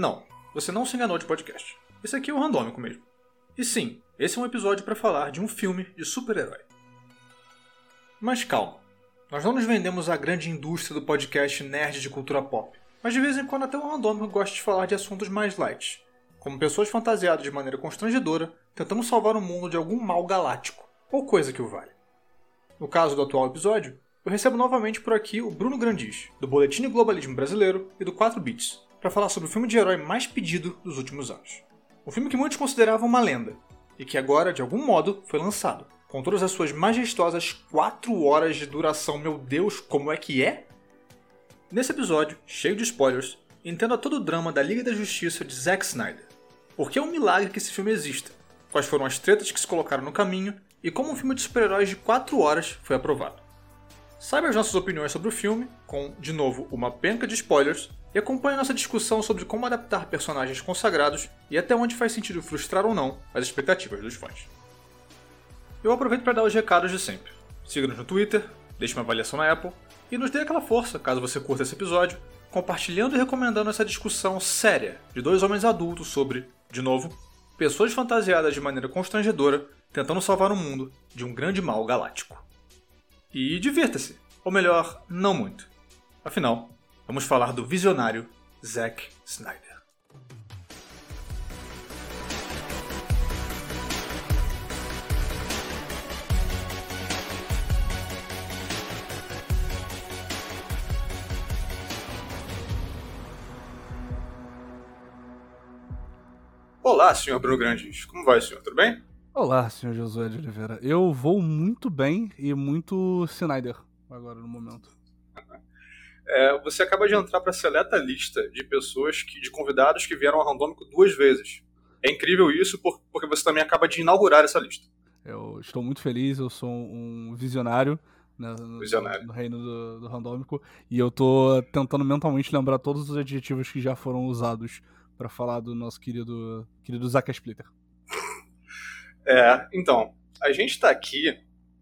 Não, você não se enganou de podcast. Esse aqui é o randômico mesmo. E sim, esse é um episódio para falar de um filme de super-herói. Mas calma, nós não nos vendemos à grande indústria do podcast nerd de cultura pop, mas de vez em quando até o randômico gosta de falar de assuntos mais light, como pessoas fantasiadas de maneira constrangedora tentando salvar o mundo de algum mal galáctico, ou coisa que o vale. No caso do atual episódio, eu recebo novamente por aqui o Bruno Grandis, do Boletim Globalismo Brasileiro e do 4 Bits, para falar sobre o filme de herói mais pedido dos últimos anos. Um filme que muitos consideravam uma lenda, e que agora, de algum modo, foi lançado, com todas as suas majestosas 4 horas de duração. Meu Deus, como é que é? Nesse episódio, cheio de spoilers, entenda todo o drama da Liga da Justiça de Zack Snyder. Por que é um milagre que esse filme exista? Quais foram as tretas que se colocaram no caminho? E como um filme de super-heróis de 4 horas foi aprovado? Saiba as nossas opiniões sobre o filme, com, de novo, uma penca de spoilers, e acompanhe nossa discussão sobre como adaptar personagens consagrados e até onde faz sentido frustrar ou não as expectativas dos fãs. Eu aproveito para dar os recados de sempre. Siga-nos no Twitter, deixe uma avaliação na Apple e nos dê aquela força caso você curta esse episódio, compartilhando e recomendando essa discussão séria de dois homens adultos sobre, de novo, pessoas fantasiadas de maneira constrangedora tentando salvar o mundo de um grande mal galáctico. E divirta-se, ou melhor, não muito. Afinal, vamos falar do visionário Zack Snyder. Olá, senhor Bruno Grandes. Como vai, senhor? Tudo bem? Olá, senhor Josué de Oliveira. Eu vou muito bem e muito Snyder agora no momento. É, você acaba de entrar para a seleta lista de pessoas, que, de convidados que vieram ao Randômico duas vezes. É incrível isso porque você também acaba de inaugurar essa lista. Eu estou muito feliz, eu sou um visionário né, no, visionário. no reino do, do randômico e eu tô tentando mentalmente lembrar todos os adjetivos que já foram usados para falar do nosso querido, querido Zack Splitter. É, então, a gente está aqui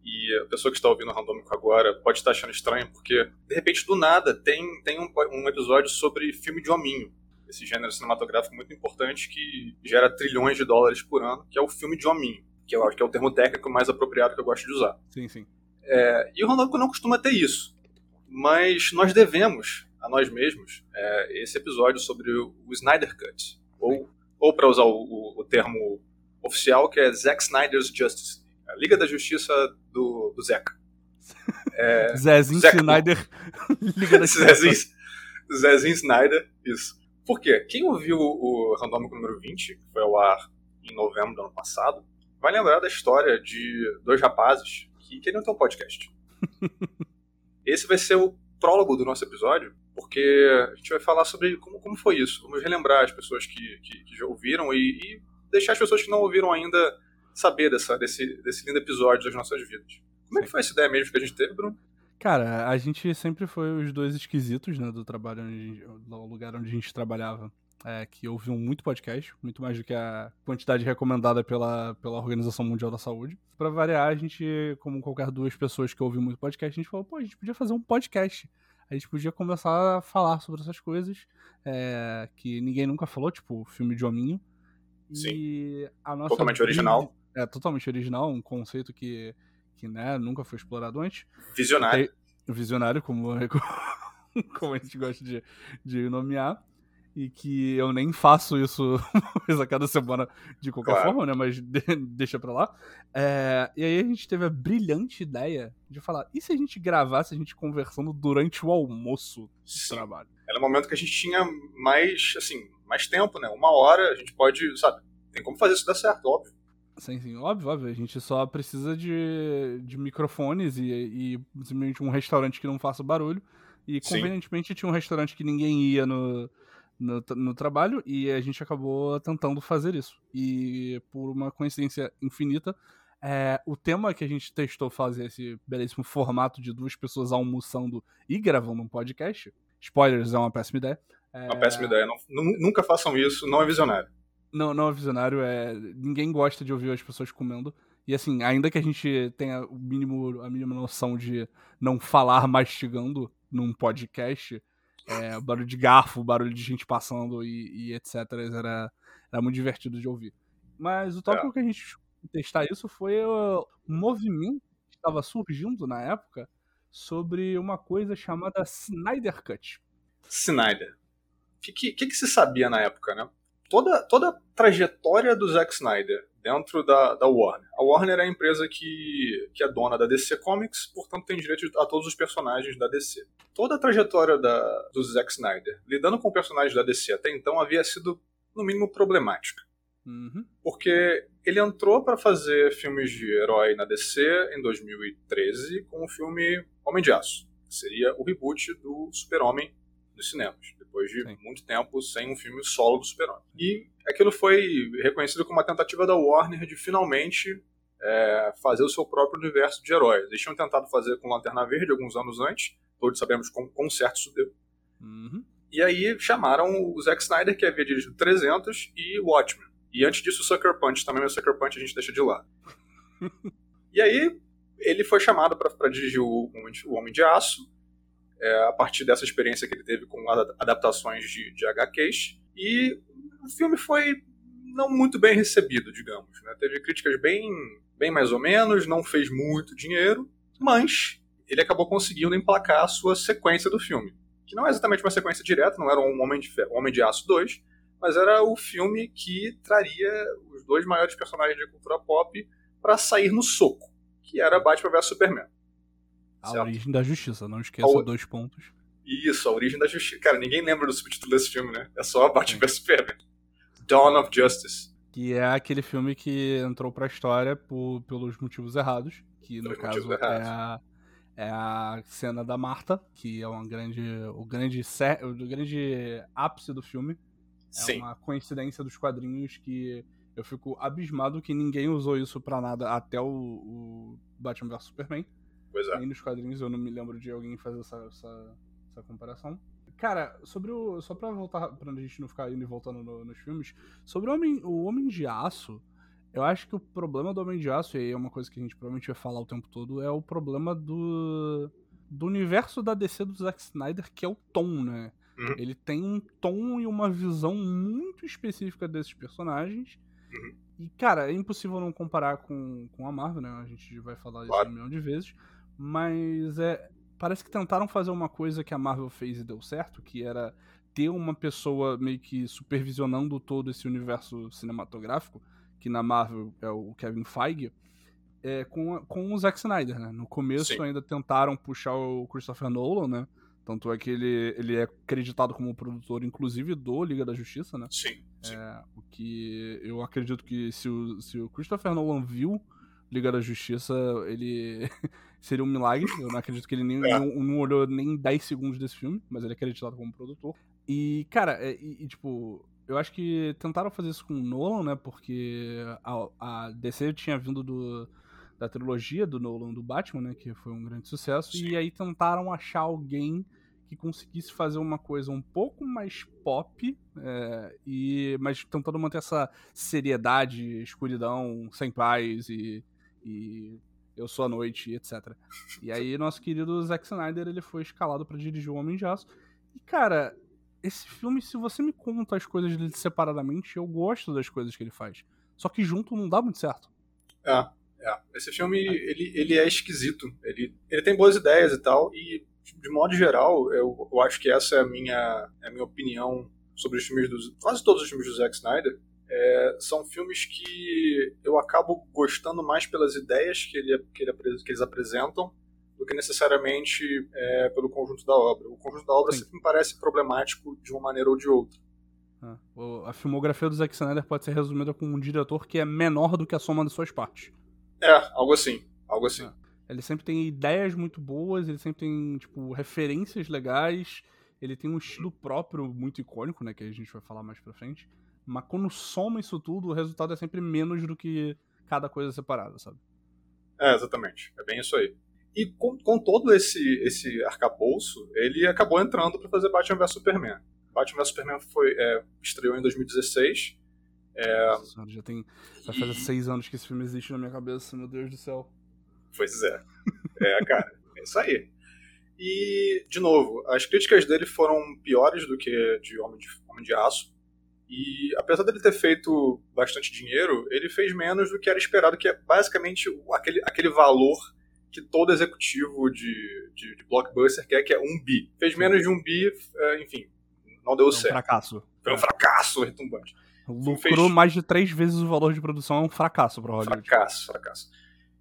e a pessoa que está ouvindo o Randômico agora pode estar achando estranho, porque de repente do nada tem, tem um, um episódio sobre filme de hominho, esse gênero cinematográfico muito importante que gera trilhões de dólares por ano, que é o filme de hominho, que eu acho que é o termo técnico mais apropriado que eu gosto de usar. Sim, sim. É, e o Randômico não costuma ter isso, mas nós devemos a nós mesmos é, esse episódio sobre o, o Snyder Cut, ou, ou para usar o, o, o termo oficial, que é Zack Snyder's Justice a Liga da Justiça do, do Zeca. É, Zezinho Zeca, Snyder. Liga da Zezinho, Zezinho Snyder, isso. Por quê? Quem ouviu o Randômico número 20, que foi ao ar em novembro do ano passado, vai lembrar da história de dois rapazes que queriam ter um podcast. Esse vai ser o prólogo do nosso episódio, porque a gente vai falar sobre como, como foi isso. Vamos relembrar as pessoas que, que, que já ouviram e, e deixar as pessoas que não ouviram ainda saber dessa, desse, desse lindo episódio das nossas vidas. Como é que foi essa ideia mesmo que a gente teve, Bruno? Cara, a gente sempre foi os dois esquisitos, né, do trabalho, onde, do lugar onde a gente trabalhava, é, que ouviam muito podcast, muito mais do que a quantidade recomendada pela, pela Organização Mundial da Saúde. Para variar, a gente, como qualquer duas pessoas que ouvem muito podcast, a gente falou, pô, a gente podia fazer um podcast. A gente podia começar a falar sobre essas coisas é, que ninguém nunca falou, tipo filme de hominho. Sim. E a nossa Totalmente original é totalmente original, um conceito que, que né, nunca foi explorado antes. Visionário. visionário, como, como a gente gosta de, de nomear. E que eu nem faço isso a cada semana de qualquer claro. forma, né? Mas de, deixa pra lá. É, e aí a gente teve a brilhante ideia de falar: e se a gente gravasse a gente conversando durante o almoço do trabalho? Era o momento que a gente tinha mais, assim, mais tempo, né? Uma hora, a gente pode, sabe? Tem como fazer isso dar certo, óbvio. Sim, sim, óbvio, óbvio. A gente só precisa de, de microfones e, e simplesmente um restaurante que não faça barulho. E convenientemente tinha um restaurante que ninguém ia no, no, no, trabalho e a gente acabou tentando fazer isso. E por uma coincidência infinita, é, o tema que a gente testou fazer esse belíssimo formato de duas pessoas almoçando e gravando um podcast. Spoilers, é uma péssima ideia. É uma péssima ideia. Não, nunca façam isso, não é visionário. Não, não é visionário, é. Ninguém gosta de ouvir as pessoas comendo. E assim, ainda que a gente tenha o mínimo, a mínima noção de não falar mastigando num podcast, é, barulho de garfo, barulho de gente passando e, e etc. Era, era muito divertido de ouvir. Mas o tópico é. que a gente testar isso foi o movimento que estava surgindo na época sobre uma coisa chamada Snyder Cut. Snyder. O que, que, que, se sabia na época, né? Toda, toda a trajetória do Zack Snyder dentro da, da Warner. A Warner é a empresa que, que é dona da DC Comics, portanto tem direito a todos os personagens da DC. Toda a trajetória da, do Zack Snyder lidando com personagens da DC até então havia sido, no mínimo, problemática. Uhum. Porque ele entrou para fazer filmes de herói na DC em 2013 com o filme Homem de Aço, que seria o reboot do Super-Homem nos cinemas, depois de Sim. muito tempo sem um filme solo do Super-Homem. E aquilo foi reconhecido como uma tentativa da Warner de finalmente é, fazer o seu próprio universo de heróis. Eles tinham tentado fazer com Lanterna Verde alguns anos antes, todos sabemos com quão certo isso deu. Uhum. E aí chamaram o Zack Snyder, que havia dirigido 300, e Watchmen. E antes disso, o Sucker Punch também, o Sucker Punch a gente deixa de lado. e aí, ele foi chamado para dirigir o, o Homem de Aço, é, a partir dessa experiência que ele teve com adaptações de, de HQs. E o filme foi não muito bem recebido, digamos. Né? Teve críticas bem, bem mais ou menos, não fez muito dinheiro, mas ele acabou conseguindo emplacar a sua sequência do filme. Que não é exatamente uma sequência direta, não era um Homem de, Homem de Aço 2, mas era o filme que traria os dois maiores personagens de cultura pop para sair no soco, que era Batman vs Superman. A certo? origem da justiça, não esqueça a... dois pontos. Isso, a origem da justiça. Cara, ninguém lembra do subtítulo desse filme, né? É só Batman vs Superman. Dawn of Justice. Que é aquele filme que entrou pra história por, pelos motivos errados. Que no caso é a, é a cena da Marta, que é uma grande, o, grande, o grande ápice do filme é Sim. uma coincidência dos quadrinhos que eu fico abismado que ninguém usou isso para nada até o, o Batman vs Superman. Pois é. Nem nos quadrinhos eu não me lembro de alguém fazer essa, essa, essa comparação. Cara, sobre o. Só pra voltar, pra gente não ficar indo e voltando no, nos filmes, sobre o Homem, o Homem de Aço, eu acho que o problema do Homem de Aço, e aí é uma coisa que a gente provavelmente vai falar o tempo todo, é o problema do. do universo da DC do Zack Snyder, que é o tom, né? Uhum. Ele tem um tom e uma visão muito específica desses personagens. Uhum. E, cara, é impossível não comparar com, com a Marvel, né? A gente vai falar isso claro. um milhão de vezes. Mas é. Parece que tentaram fazer uma coisa que a Marvel fez e deu certo, que era ter uma pessoa meio que supervisionando todo esse universo cinematográfico, que na Marvel é o Kevin Feige, é, com, com o Zack Snyder, né? No começo Sim. ainda tentaram puxar o Christopher Nolan, né? Tanto é que ele, ele é acreditado como produtor, inclusive, do Liga da Justiça, né? Sim. sim. É, o que eu acredito que se o, se o Christopher Nolan viu Liga da Justiça, ele seria um milagre. Eu não acredito que ele nem, é. não, não, olhou nem 10 segundos desse filme, mas ele é acreditado como produtor. E, cara, é, e, e, tipo, eu acho que tentaram fazer isso com o Nolan, né? Porque a, a DC tinha vindo do, da trilogia do Nolan do Batman, né? Que foi um grande sucesso. Sim. E aí tentaram achar alguém que conseguisse fazer uma coisa um pouco mais pop, é, e mas tentando manter essa seriedade, escuridão, sem paz e, e eu sou a noite, etc. E aí nosso querido Zack Snyder ele foi escalado para dirigir o Homem de Aço. E cara, esse filme, se você me conta as coisas dele separadamente, eu gosto das coisas que ele faz. Só que junto não dá muito certo. É, é. Esse filme, ele, ele é esquisito. Ele, ele tem boas ideias e tal, e de modo geral, eu, eu acho que essa é a minha, é a minha opinião sobre os filmes dos. quase todos os filmes do Zack Snyder. É, são filmes que eu acabo gostando mais pelas ideias que, ele, que, ele, que eles apresentam do que necessariamente é, pelo conjunto da obra. O conjunto da obra Sim. sempre me parece problemático de uma maneira ou de outra. Ah, a filmografia do Zack Snyder pode ser resumida com um diretor que é menor do que a soma de suas partes. É, algo assim. Algo assim. Ah. Ele sempre tem ideias muito boas, ele sempre tem, tipo, referências legais, ele tem um estilo próprio muito icônico, né, que a gente vai falar mais pra frente. Mas quando soma isso tudo, o resultado é sempre menos do que cada coisa separada, sabe? É, exatamente. É bem isso aí. E com, com todo esse, esse arcabouço, ele acabou entrando para fazer Batman vs Superman. Batman vs Superman foi, é, estreou em 2016. É... Nossa, já tem. Vai fazer e... seis anos que esse filme existe na minha cabeça, meu Deus do céu. Pois é. É, cara, é isso aí. E, de novo, as críticas dele foram piores do que de Homem de, Homem de Aço. E apesar dele ter feito bastante dinheiro, ele fez menos do que era esperado, que é basicamente aquele, aquele valor que todo executivo de, de, de blockbuster quer, que é um bi. Fez menos de um bi, é, enfim, não deu certo. Um fracasso. Foi um é. fracasso retumbante. Lucrou fez... mais de três vezes o valor de produção, é um fracasso para Hollywood. Fracasso, fracasso.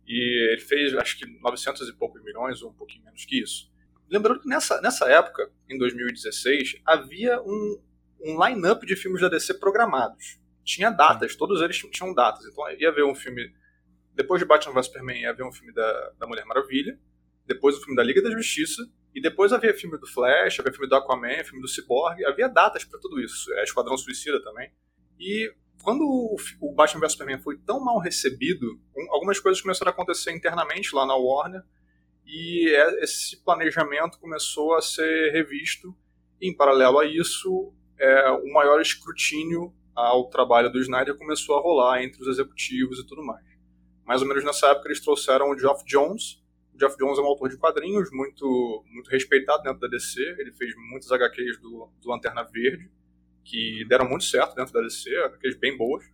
E ele fez, acho que 900 e poucos milhões, ou um pouquinho menos que isso. Lembrando que nessa, nessa época, em 2016, havia um, um line-up de filmes da DC programados. Tinha datas, todos eles tinham datas. Então ia haver um filme. Depois de Batman vs Superman, ia haver um filme da, da Mulher Maravilha. Depois o filme da Liga da Justiça. E depois havia filme do Flash, havia filme do Aquaman, filme do Cyborg. Havia datas para tudo isso. É, Esquadrão Suicida também. E quando o Batman vs Superman foi tão mal recebido, algumas coisas começaram a acontecer internamente lá na Warner e é, esse planejamento começou a ser revisto. Em paralelo a isso, é, o maior escrutínio ao trabalho do Snyder começou a rolar entre os executivos e tudo mais. Mais ou menos nessa época eles trouxeram o Geoff Jones. O Geoff Jones é um autor de quadrinhos muito, muito respeitado dentro da DC. Ele fez muitas HQs do, do Lanterna Verde, que deram muito certo dentro da DC, HQs bem boas.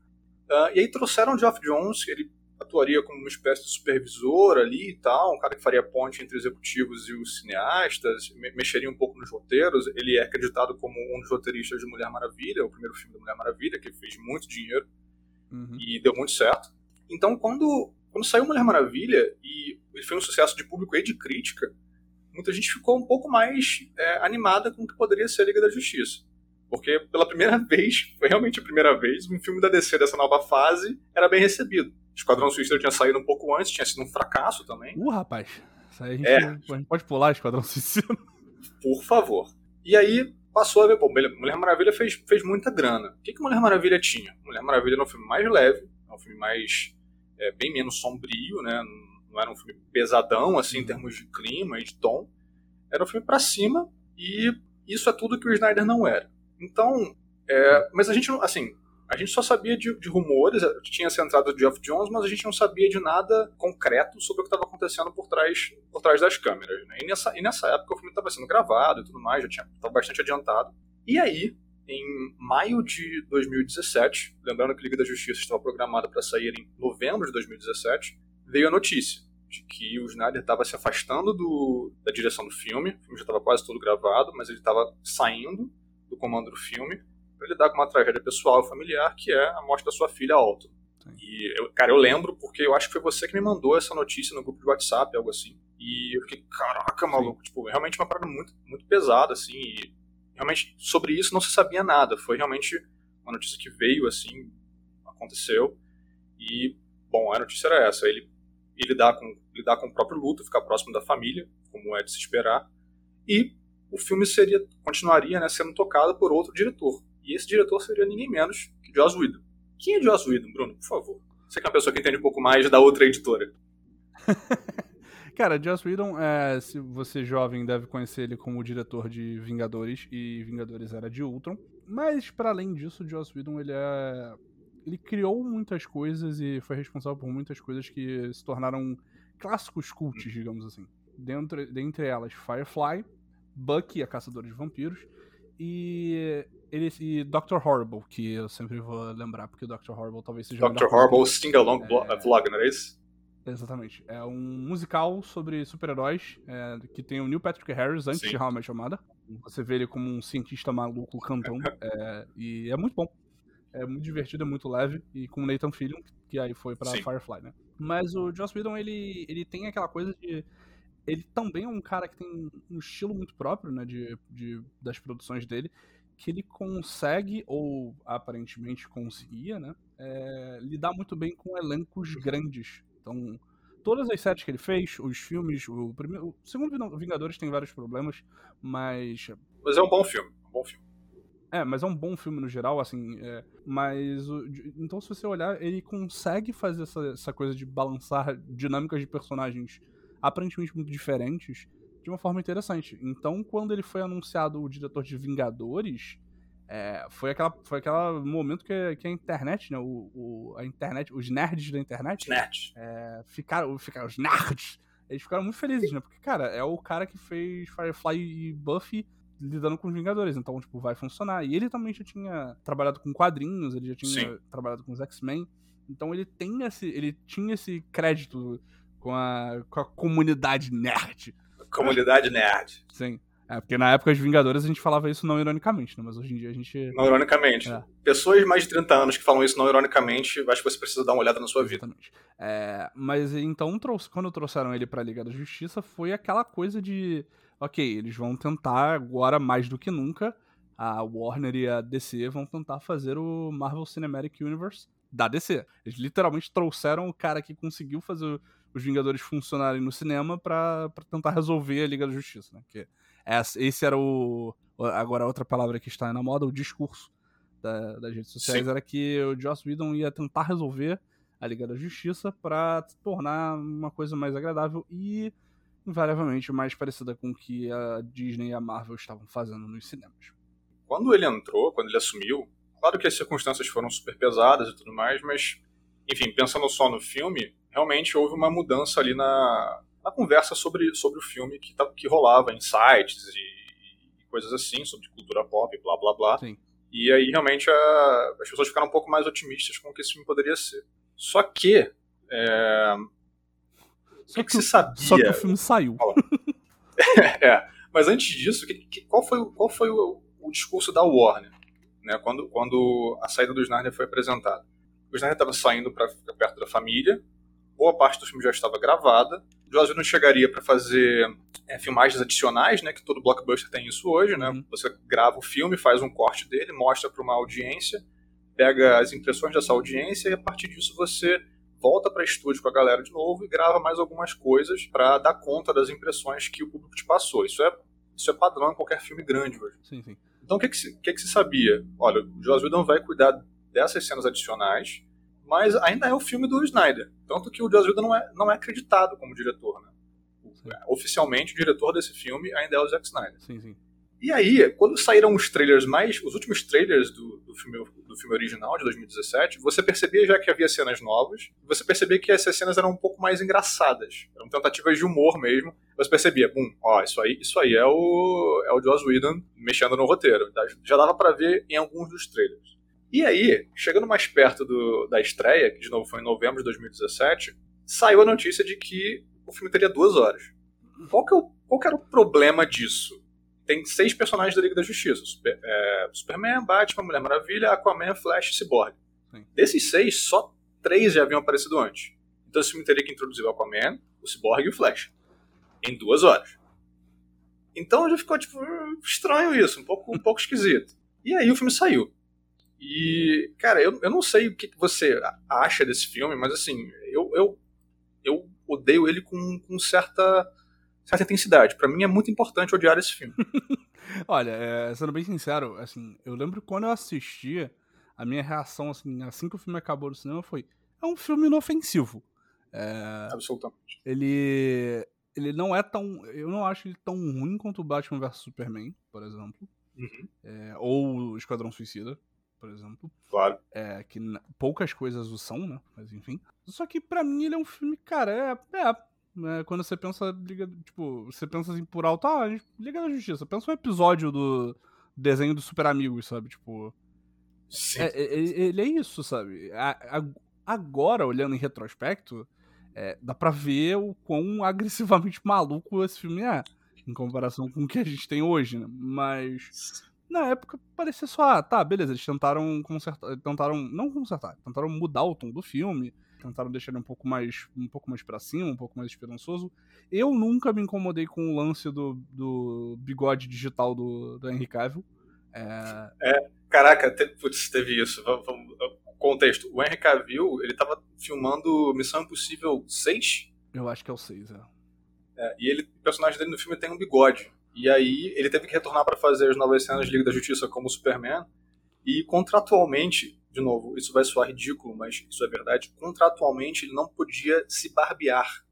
Uh, e aí trouxeram o Geoff Jones, ele atuaria como uma espécie de supervisor ali e tal, um cara que faria ponte entre executivos e os cineastas, mexeria um pouco nos roteiros. Ele é acreditado como um dos roteiristas de Mulher Maravilha, o primeiro filme da Mulher Maravilha, que fez muito dinheiro uhum. e deu muito certo. Então, quando, quando saiu Mulher Maravilha e ele foi um sucesso de público e de crítica, muita gente ficou um pouco mais é, animada com o que poderia ser a Liga da Justiça. Porque pela primeira vez, foi realmente a primeira vez, um filme da DC dessa nova fase era bem recebido. Esquadrão Suicida tinha saído um pouco antes, tinha sido um fracasso também. Uh, rapaz. Isso aí a gente, é. a gente pode pular Esquadrão Suicida. Por favor. E aí passou a ver, pô, Mulher Maravilha fez, fez muita grana. O que, que Mulher Maravilha tinha? Mulher Maravilha era um filme mais leve, um filme mais. É, bem menos sombrio, né? Não era um filme pesadão, assim, em uhum. termos de clima e de tom. Era um filme para cima e isso é tudo que o Snyder não era. Então, é, mas a gente não, assim, a gente só sabia de, de rumores, tinha essa entrada de Geoff Jones, mas a gente não sabia de nada concreto sobre o que estava acontecendo por trás, por trás das câmeras. Né? E, nessa, e nessa época o filme estava sendo gravado e tudo mais, já estava bastante adiantado. E aí, em maio de 2017, lembrando que Liga da Justiça estava programada para sair em novembro de 2017, veio a notícia de que o Snyder estava se afastando do, da direção do filme, o filme já estava quase todo gravado, mas ele estava saindo do comando do filme para lidar com uma tragédia pessoal e familiar, que é a morte da sua filha Alto. E, eu, cara, eu lembro porque eu acho que foi você que me mandou essa notícia no grupo de WhatsApp, algo assim. E eu fiquei, caraca, maluco, Sim. tipo, realmente uma parada muito, muito pesada, assim. E realmente sobre isso não se sabia nada. Foi realmente uma notícia que veio, assim, aconteceu. E, bom, a notícia era essa: ele, ele lidar, com, lidar com o próprio luto, ficar próximo da família, como é de se esperar. E o filme seria continuaria né, sendo tocado por outro diretor. E esse diretor seria ninguém menos que Joss Whedon. Quem é Joss Whedon, Bruno? Por favor. Você que é uma pessoa que entende um pouco mais da outra editora. Cara, Joss Whedon, é, se você jovem deve conhecer ele como o diretor de Vingadores e Vingadores era de Ultron. Mas para além disso, Joss Whedon ele é ele criou muitas coisas e foi responsável por muitas coisas que se tornaram clássicos cultos, digamos assim. Dentre, dentre elas, Firefly, Bucky, a caçadora de vampiros, e ele e Dr. Horrible, que eu sempre vou lembrar, porque o Dr. Horrible talvez seja Dr. Horrible Sing Along é... Vlog, não é isso? Exatamente. É um musical sobre super-heróis é, que tem o Neil Patrick Harris antes Sim. de How I Chamada. Você vê ele como um cientista maluco cantando. é, e é muito bom. É muito divertido, é muito leve. E com o Nathan Fillion, que aí foi pra Sim. Firefly, né? Mas o Joss Whedon, ele, ele tem aquela coisa de ele também é um cara que tem um estilo muito próprio, né, de, de, das produções dele, que ele consegue, ou aparentemente conseguia, né, é, lidar muito bem com elencos grandes. Então, todas as séries que ele fez, os filmes, o, primeiro, o segundo Vingadores tem vários problemas, mas... Mas é um bom filme, um bom filme. É, mas é um bom filme no geral, assim. É, mas. Então, se você olhar, ele consegue fazer essa, essa coisa de balançar dinâmicas de personagens aparentemente muito diferentes, de uma forma interessante. Então, quando ele foi anunciado o diretor de Vingadores, é, foi aquela foi aquele momento que, que a internet, né, o, o, a internet, os nerds da internet, nerds. É, ficaram, ficaram, os nerds eles ficaram muito felizes, né? Porque, cara, é o cara que fez Firefly e Buffy lidando com os Vingadores, então, tipo, vai funcionar. E ele também já tinha trabalhado com quadrinhos, ele já tinha Sim. trabalhado com os X-Men. Então ele tem esse. ele tinha esse crédito com a, com a comunidade nerd. Comunidade nerd. Sim. É, porque na época dos Vingadores a gente falava isso não ironicamente, né? Mas hoje em dia a gente. Não ironicamente. É. Pessoas mais de 30 anos que falam isso não ironicamente, acho que você precisa dar uma olhada na sua vida. Exatamente. É, mas então, quando trouxeram ele pra Liga da Justiça, foi aquela coisa de. Ok, eles vão tentar agora mais do que nunca. A Warner e a DC vão tentar fazer o Marvel Cinematic Universe da DC. Eles literalmente trouxeram o cara que conseguiu fazer os Vingadores funcionarem no cinema para tentar resolver a Liga da Justiça, né? Que esse era o. Agora, outra palavra que está na moda, o discurso da, das redes sociais Sim. era que o Joss Whedon ia tentar resolver a Liga da Justiça para tornar uma coisa mais agradável e, invariavelmente, mais parecida com o que a Disney e a Marvel estavam fazendo nos cinemas. Quando ele entrou, quando ele assumiu, claro que as circunstâncias foram super pesadas e tudo mais, mas, enfim, pensando só no filme, realmente houve uma mudança ali na, na conversa sobre, sobre o filme que, tá, que rolava em sites e, e, coisas assim, sobre cultura pop, blá blá blá. Sim. E aí realmente a, as pessoas ficaram um pouco mais otimistas com o que esse filme poderia ser. Só que. É, só que, que, se sabia. Só que o filme saiu. é, mas antes disso, que, que, qual foi, qual foi o, o discurso da Warner? Né, quando, quando a saída do Snyder foi apresentada. O Snyder estava saindo para ficar perto da família, boa parte do filme já estava gravada. Joss Whedon chegaria para fazer é, filmagens adicionais, né, que todo blockbuster tem isso hoje, né? Uhum. Você grava o filme, faz um corte dele, mostra para uma audiência, pega as impressões dessa audiência e a partir disso você volta para estúdio com a galera de novo e grava mais algumas coisas para dar conta das impressões que o público te passou. Isso é isso é padrão em qualquer filme grande hoje. Sim, sim. Então o que que se, que que se sabia? Olha, o Joss Whedon vai cuidar dessas cenas adicionais mas ainda é o filme do Snyder. Tanto que o Joss Whedon não é, não é acreditado como diretor. Né? Oficialmente, o diretor desse filme ainda é o Zack Snyder. Sim, sim. E aí, quando saíram os trailers mais. os últimos trailers do, do, filme, do filme original, de 2017, você percebia já que havia cenas novas, você percebia que essas cenas eram um pouco mais engraçadas. Eram tentativas de humor mesmo. Você percebia, bum, ó, isso aí, isso aí é o, é o Joss Whedon mexendo no roteiro. Já dava para ver em alguns dos trailers. E aí, chegando mais perto do, da estreia, que de novo foi em novembro de 2017, saiu a notícia de que o filme teria duas horas. Qual que, é o, qual que era o problema disso? Tem seis personagens da Liga da Justiça: Super, é, Superman, Batman, Mulher Maravilha, Aquaman, Flash e Cyborg. Sim. Desses seis, só três já haviam aparecido antes. Então esse filme teria que introduzir o Aquaman, o Cyborg e o Flash. Em duas horas. Então já ficou tipo estranho isso, um pouco, um pouco esquisito. E aí o filme saiu. E, cara, eu, eu não sei o que você acha desse filme, mas assim, eu, eu, eu odeio ele com, com certa, certa intensidade. Para mim é muito importante odiar esse filme. Olha, é, sendo bem sincero, assim, eu lembro quando eu assistia, a minha reação, assim, assim que o filme acabou no cinema foi: é um filme inofensivo. É, Absolutamente. Ele. Ele não é tão. Eu não acho ele tão ruim quanto o Batman vs Superman, por exemplo. Uhum. É, ou o Esquadrão Suicida por exemplo. Claro. É, que poucas coisas o são, né? Mas enfim. Só que para mim ele é um filme, cara, é. é, é quando você pensa, liga, tipo, você pensa assim por alto, ah, Liga da Justiça. Pensa um episódio do desenho dos Super Amigos, sabe? Tipo. Sim. É, é, ele é isso, sabe? agora, olhando em retrospecto, é, dá pra ver o quão agressivamente maluco esse filme é. Em comparação com o que a gente tem hoje, né? Mas na época parecia só, ah, tá, beleza, eles tentaram consertar, tentaram, não consertar, tentaram mudar o tom do filme, tentaram deixar ele um pouco mais, um pouco mais para cima, um pouco mais esperançoso. Eu nunca me incomodei com o lance do, do bigode digital do, do Henry Cavill. É... é caraca, te, putz, teve isso. Vamos, vamos, contexto. O Henry Cavill, ele tava filmando Missão Impossível 6? Eu acho que é o 6, é. é e ele, o personagem dele no filme tem um bigode. E aí ele teve que retornar para fazer as novas cenas de Liga da Justiça como Superman. E contratualmente, de novo, isso vai soar ridículo, mas isso é verdade, contratualmente ele não podia se barbear.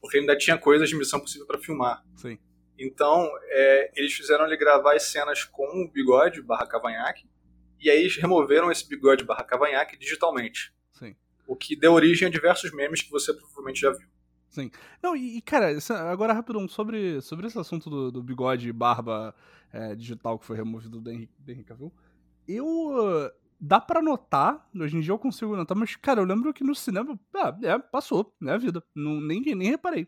Porque ainda tinha coisas de Missão Possível para filmar. Sim. Então, é, eles fizeram ele gravar as cenas com o bigode barra cavanhaque, e aí eles removeram esse bigode barra cavanhaque digitalmente. Sim. O que deu origem a diversos memes que você provavelmente já viu. Sim. Não, e, cara, agora rapidão, sobre, sobre esse assunto do, do bigode e barba é, digital que foi removido do Henrique, do Henrique Cavill, eu. Dá pra notar, hoje em dia eu consigo notar, mas, cara, eu lembro que no cinema, ah, é, passou, né, a vida. Não, nem, nem reparei.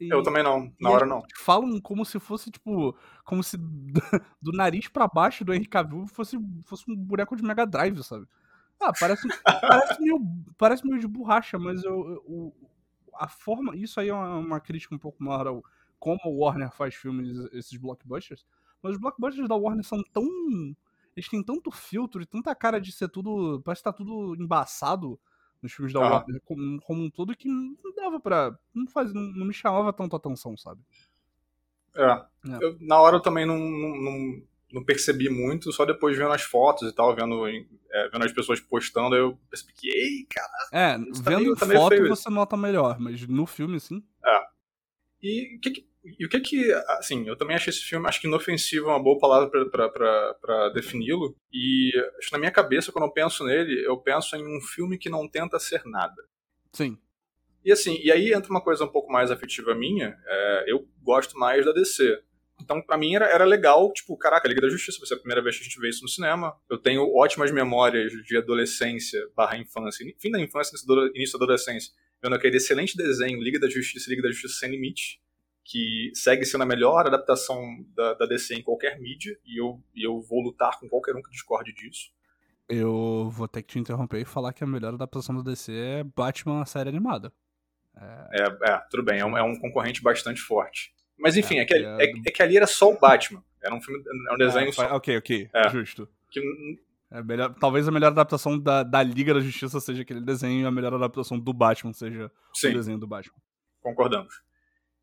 E, eu também não, na hora não. Falam como se fosse, tipo, como se do nariz para baixo do Henrique Cavill fosse, fosse um boneco de Mega Drive, sabe? Ah, parece, parece, meio, parece meio de borracha, mas eu, eu, a forma. Isso aí é uma, uma crítica um pouco maior ao como o Warner faz filmes, esses blockbusters. Mas os blockbusters da Warner são tão. Eles têm tanto filtro e tanta cara de ser tudo. Parece que tá tudo embaçado nos filmes da ah. Warner como, como, um todo que não dava pra. Não, faz, não, não me chamava tanto atenção, sabe? É. é. Eu, na hora eu também não, não, não, percebi muito, só depois vendo as fotos e tal, vendo, é, vendo as pessoas postando, eu percebi que, ei, cara. É, tá vendo tá meio, foto você nota melhor, mas no filme, sim. É. E o que, que e o que que, assim, eu também achei esse filme, acho que inofensivo é uma boa palavra para defini-lo, e acho que na minha cabeça, quando eu penso nele, eu penso em um filme que não tenta ser nada. Sim. E assim, e aí entra uma coisa um pouco mais afetiva minha, é, eu gosto mais da DC. Então, pra mim, era, era legal, tipo, caraca, Liga da Justiça, vai ser a primeira vez que a gente vê isso no cinema. Eu tenho ótimas memórias de adolescência barra infância, fim da infância, início da adolescência, vendo aquele excelente desenho, Liga da Justiça Liga da Justiça Sem Limite, que segue sendo a melhor adaptação da, da DC em qualquer mídia, e eu, e eu vou lutar com qualquer um que discorde disso. Eu vou ter que te interromper e falar que a melhor adaptação da DC é Batman, a série animada. É, é, é tudo bem, é um, é um, concorrente bastante forte. Mas enfim, é, é que, é, é, é, que ali era só o Batman. Era um filme, é um desenho só. Ok, ok, justo. Que, melhor, talvez a melhor adaptação da, da Liga da Justiça seja aquele desenho e a melhor adaptação do Batman seja Sim, o desenho do Batman. Concordamos.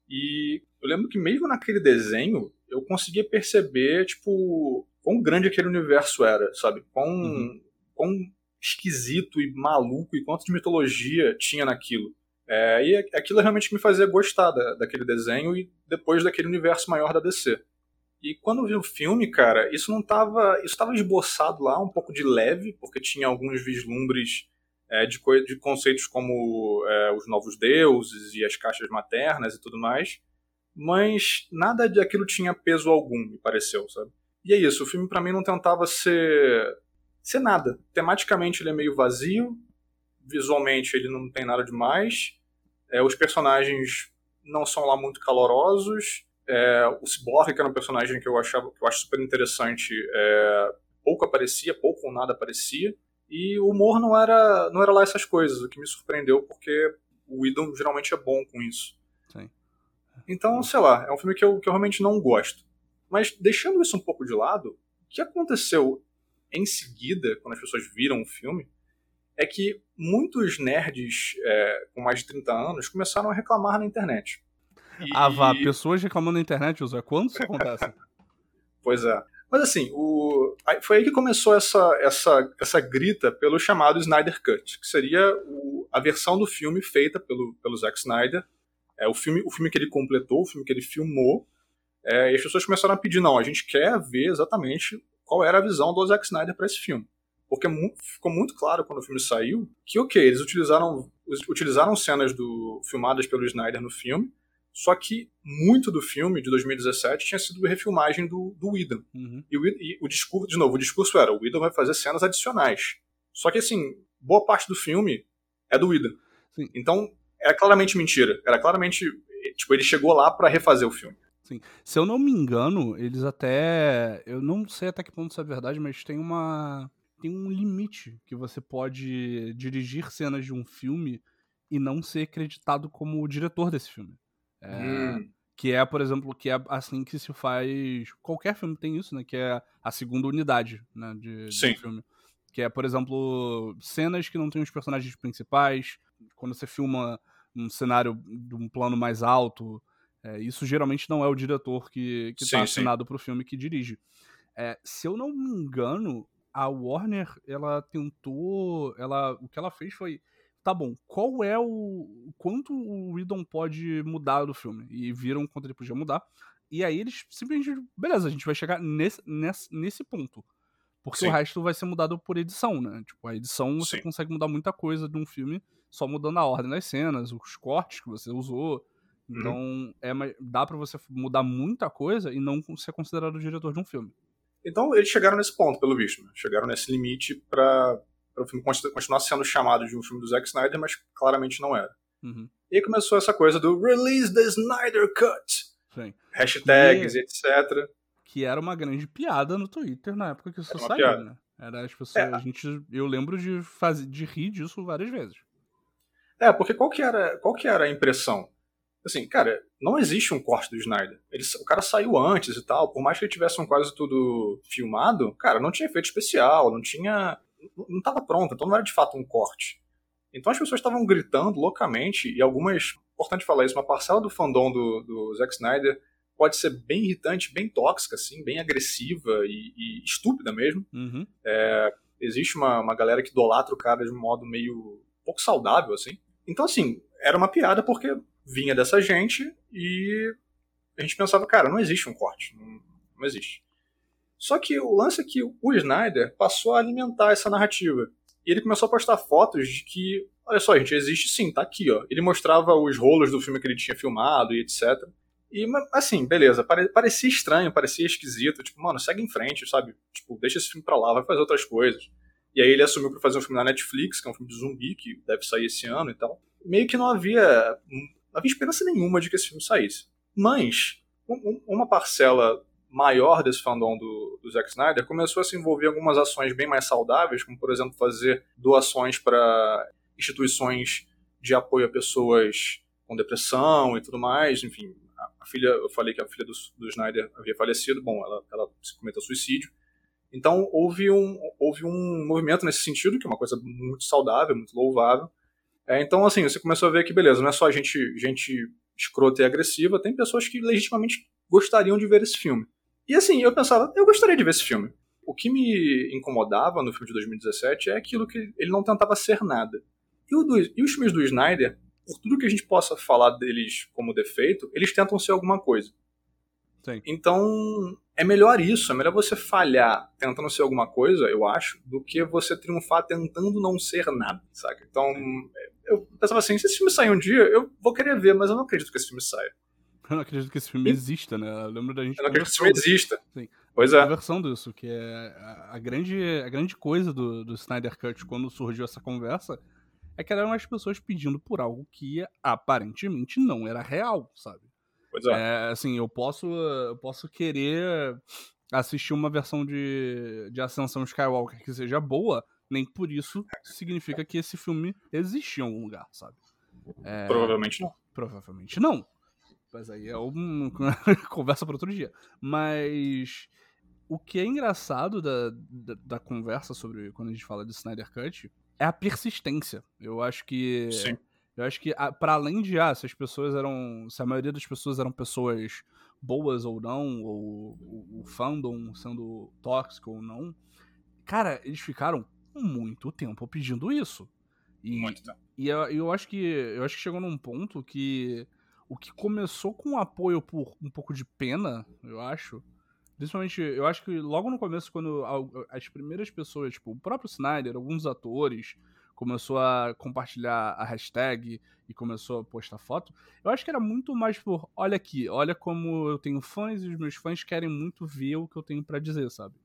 E eu lembro que mesmo naquele desenho, eu conseguia perceber, tipo, quão grande aquele universo era, sabe? Quão, uhum. quão esquisito e maluco e quanto de mitologia tinha naquilo. É, e aquilo realmente me fazia gostar da, daquele desenho e depois daquele universo maior da DC. E quando eu vi o filme, cara, isso não tava. Isso estava esboçado lá, um pouco de leve, porque tinha alguns vislumbres é, de, de, conceitos como é, os novos deuses e as caixas maternas e tudo mais, mas nada daquilo tinha peso algum, me pareceu, sabe? E é isso, o filme para mim não tentava ser ser nada. Tematicamente ele é meio vazio, visualmente ele não tem nada demais, é, os personagens não são lá muito calorosos, é, o Cyborg, que era um personagem que eu achava que eu acho super interessante, é, pouco aparecia, pouco ou nada aparecia. E o humor não era, não era lá essas coisas, o que me surpreendeu, porque o Idon geralmente é bom com isso. Sim. Então, sei lá, é um filme que eu, que eu realmente não gosto. Mas deixando isso um pouco de lado, o que aconteceu em seguida, quando as pessoas viram o filme, é que muitos nerds é, com mais de 30 anos começaram a reclamar na internet. E... Ah, vá, pessoas reclamando na internet, José, quando isso acontece? pois é. Mas assim, o... foi aí que começou essa, essa, essa grita pelo chamado Snyder Cut, que seria o... a versão do filme feita pelo, pelo Zack Snyder, é, o, filme, o filme que ele completou, o filme que ele filmou, é, e as pessoas começaram a pedir, não, a gente quer ver exatamente qual era a visão do Zack Snyder para esse filme. Porque ficou muito claro quando o filme saiu que, ok, eles utilizaram, utilizaram cenas do, filmadas pelo Snyder no filme, só que muito do filme de 2017 tinha sido refilmagem do, do Whedon. Uhum. E, o, e, o, discurso, de novo, o discurso era: o Whedon vai fazer cenas adicionais. Só que, assim, boa parte do filme é do Whedon. Sim. Então, era claramente mentira. Era claramente. Tipo, ele chegou lá para refazer o filme. Sim. Se eu não me engano, eles até. Eu não sei até que ponto isso é verdade, mas tem uma. Tem um limite que você pode dirigir cenas de um filme e não ser acreditado como o diretor desse filme. É, hum. Que é, por exemplo, que é assim que se faz. Qualquer filme tem isso, né? Que é a segunda unidade né, de, Sim. de filme. Que é, por exemplo, cenas que não tem os personagens principais. Quando você filma um cenário de um plano mais alto. É, isso geralmente não é o diretor que, que tá assinado sim. pro filme que dirige. É, se eu não me engano, a Warner, ela tentou. Ela, o que ela fez foi tá bom, qual é o. quanto o Whedon pode mudar do filme? E viram quanto ele podia mudar. E aí eles simplesmente, beleza, a gente vai chegar nesse, nesse, nesse ponto. Porque Sim. o resto vai ser mudado por edição, né? Tipo, a edição você Sim. consegue mudar muita coisa de um filme só mudando a ordem das cenas, os cortes que você usou. Uhum. Então, uhum. é, dá para você mudar muita coisa e não ser considerado o diretor de um filme. Então, eles chegaram nesse ponto, pelo visto. Né? Chegaram nesse limite para o filme continuar sendo chamado de um filme do Zack Snyder, mas claramente não era. Uhum. E aí começou essa coisa do Release the Snyder Cut. Sim. Hashtags, que, etc. Que era uma grande piada no Twitter na época que isso saiu, né? Era as pessoas. É. A gente, eu lembro de, fazer, de rir disso várias vezes. É, porque qual que era, qual que era a impressão? Assim, cara, não existe um corte do Snyder. Ele, o cara saiu antes e tal. Por mais que ele tivesse um quase tudo filmado, cara, não tinha efeito especial, não tinha. Não estava pronto, então não era de fato um corte. Então as pessoas estavam gritando loucamente, e algumas. Importante falar isso, uma parcela do fandom do, do Zack Snyder pode ser bem irritante, bem tóxica, assim, bem agressiva e, e estúpida mesmo. Uhum. É, existe uma, uma galera que idolatra o cara de um modo meio pouco saudável, assim. Então, assim, era uma piada porque vinha dessa gente e a gente pensava, cara, não existe um corte, não, não existe. Só que o lance é que o Snyder passou a alimentar essa narrativa. E ele começou a postar fotos de que, olha só, gente, existe sim, tá aqui, ó. Ele mostrava os rolos do filme que ele tinha filmado e etc. E, assim, beleza, parecia estranho, parecia esquisito. Tipo, mano, segue em frente, sabe? Tipo, deixa esse filme pra lá, vai fazer outras coisas. E aí ele assumiu para fazer um filme na Netflix, que é um filme de zumbi, que deve sair esse ano e tal. Meio que não havia, não havia esperança nenhuma de que esse filme saísse. Mas, um, uma parcela maior desse fandom do, do Zack Snyder começou a se envolver em algumas ações bem mais saudáveis, como por exemplo fazer doações para instituições de apoio a pessoas com depressão e tudo mais. Enfim, a, filha, eu falei que a filha do, do Snyder havia falecido, bom, ela, ela se cometeu suicídio. Então houve um, houve um movimento nesse sentido, que é uma coisa muito saudável, muito louvável. É, então, assim, você começou a ver que, beleza, não é só gente, gente escrota e agressiva, tem pessoas que legitimamente gostariam de ver esse filme. E assim, eu pensava, eu gostaria de ver esse filme. O que me incomodava no filme de 2017 é aquilo que ele não tentava ser nada. E, do, e os filmes do Snyder, por tudo que a gente possa falar deles como defeito, eles tentam ser alguma coisa. Sim. Então, é melhor isso, é melhor você falhar tentando ser alguma coisa, eu acho, do que você triunfar tentando não ser nada, sabe? Então, eu pensava assim, se esse filme sair um dia, eu vou querer ver, mas eu não acredito que esse filme saia. Eu não acredito que esse filme exista, né? Eu lembro da gente. Eu não acredito que esse filme exista. Sim. Pois é. A versão disso, que é a, grande, a grande coisa do, do Snyder Cut quando surgiu essa conversa é que eram as pessoas pedindo por algo que aparentemente não era real, sabe? Pois é. é assim, eu posso, eu posso querer assistir uma versão de, de Ascensão Skywalker que seja boa, nem por isso significa que esse filme existe em algum lugar, sabe? É, provavelmente não. Provavelmente não. Mas aí é uma conversa para outro dia. Mas o que é engraçado da, da, da, conversa sobre quando a gente fala de Snyder Cut é a persistência. Eu acho que. Sim. Eu acho que, para além de, ah, se as pessoas eram. Se a maioria das pessoas eram pessoas boas ou não, ou o, o fandom sendo tóxico ou não, cara, eles ficaram muito tempo pedindo isso. E, muito tempo. E eu, eu, acho que eu acho que chegou num ponto que o que começou com apoio por um pouco de pena, eu acho. Principalmente, eu acho que logo no começo, quando as primeiras pessoas, tipo, o próprio Snyder, alguns atores, começou a compartilhar a hashtag e começou a postar foto, eu acho que era muito mais por, olha aqui, olha como eu tenho fãs e os meus fãs querem muito ver o que eu tenho para dizer, sabe?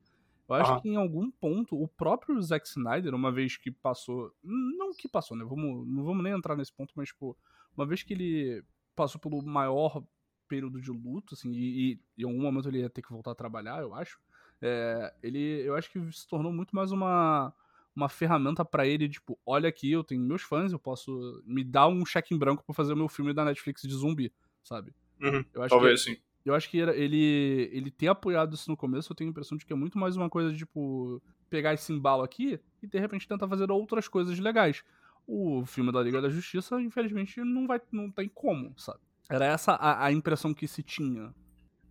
Eu acho que em algum ponto o próprio Zack Snyder, uma vez que passou, não que passou, né? Vamos, não vamos nem entrar nesse ponto, mas tipo, uma vez que ele passou pelo maior período de luto, assim, e, e, em algum momento ele ia ter que voltar a trabalhar, eu acho. É, ele, eu acho que se tornou muito mais uma, uma ferramenta para ele, tipo, olha aqui, eu tenho meus fãs, eu posso me dar um cheque em branco para fazer o meu filme da Netflix de zumbi, sabe? Uhum, eu acho talvez que, sim. Eu acho que ele, ele ter apoiado isso no começo, eu tenho a impressão de que é muito mais uma coisa de, tipo, pegar esse embalo aqui e de repente tentar fazer outras coisas legais. O filme da Liga da Justiça, infelizmente, não vai não tem como, sabe? Era essa a, a impressão que se tinha.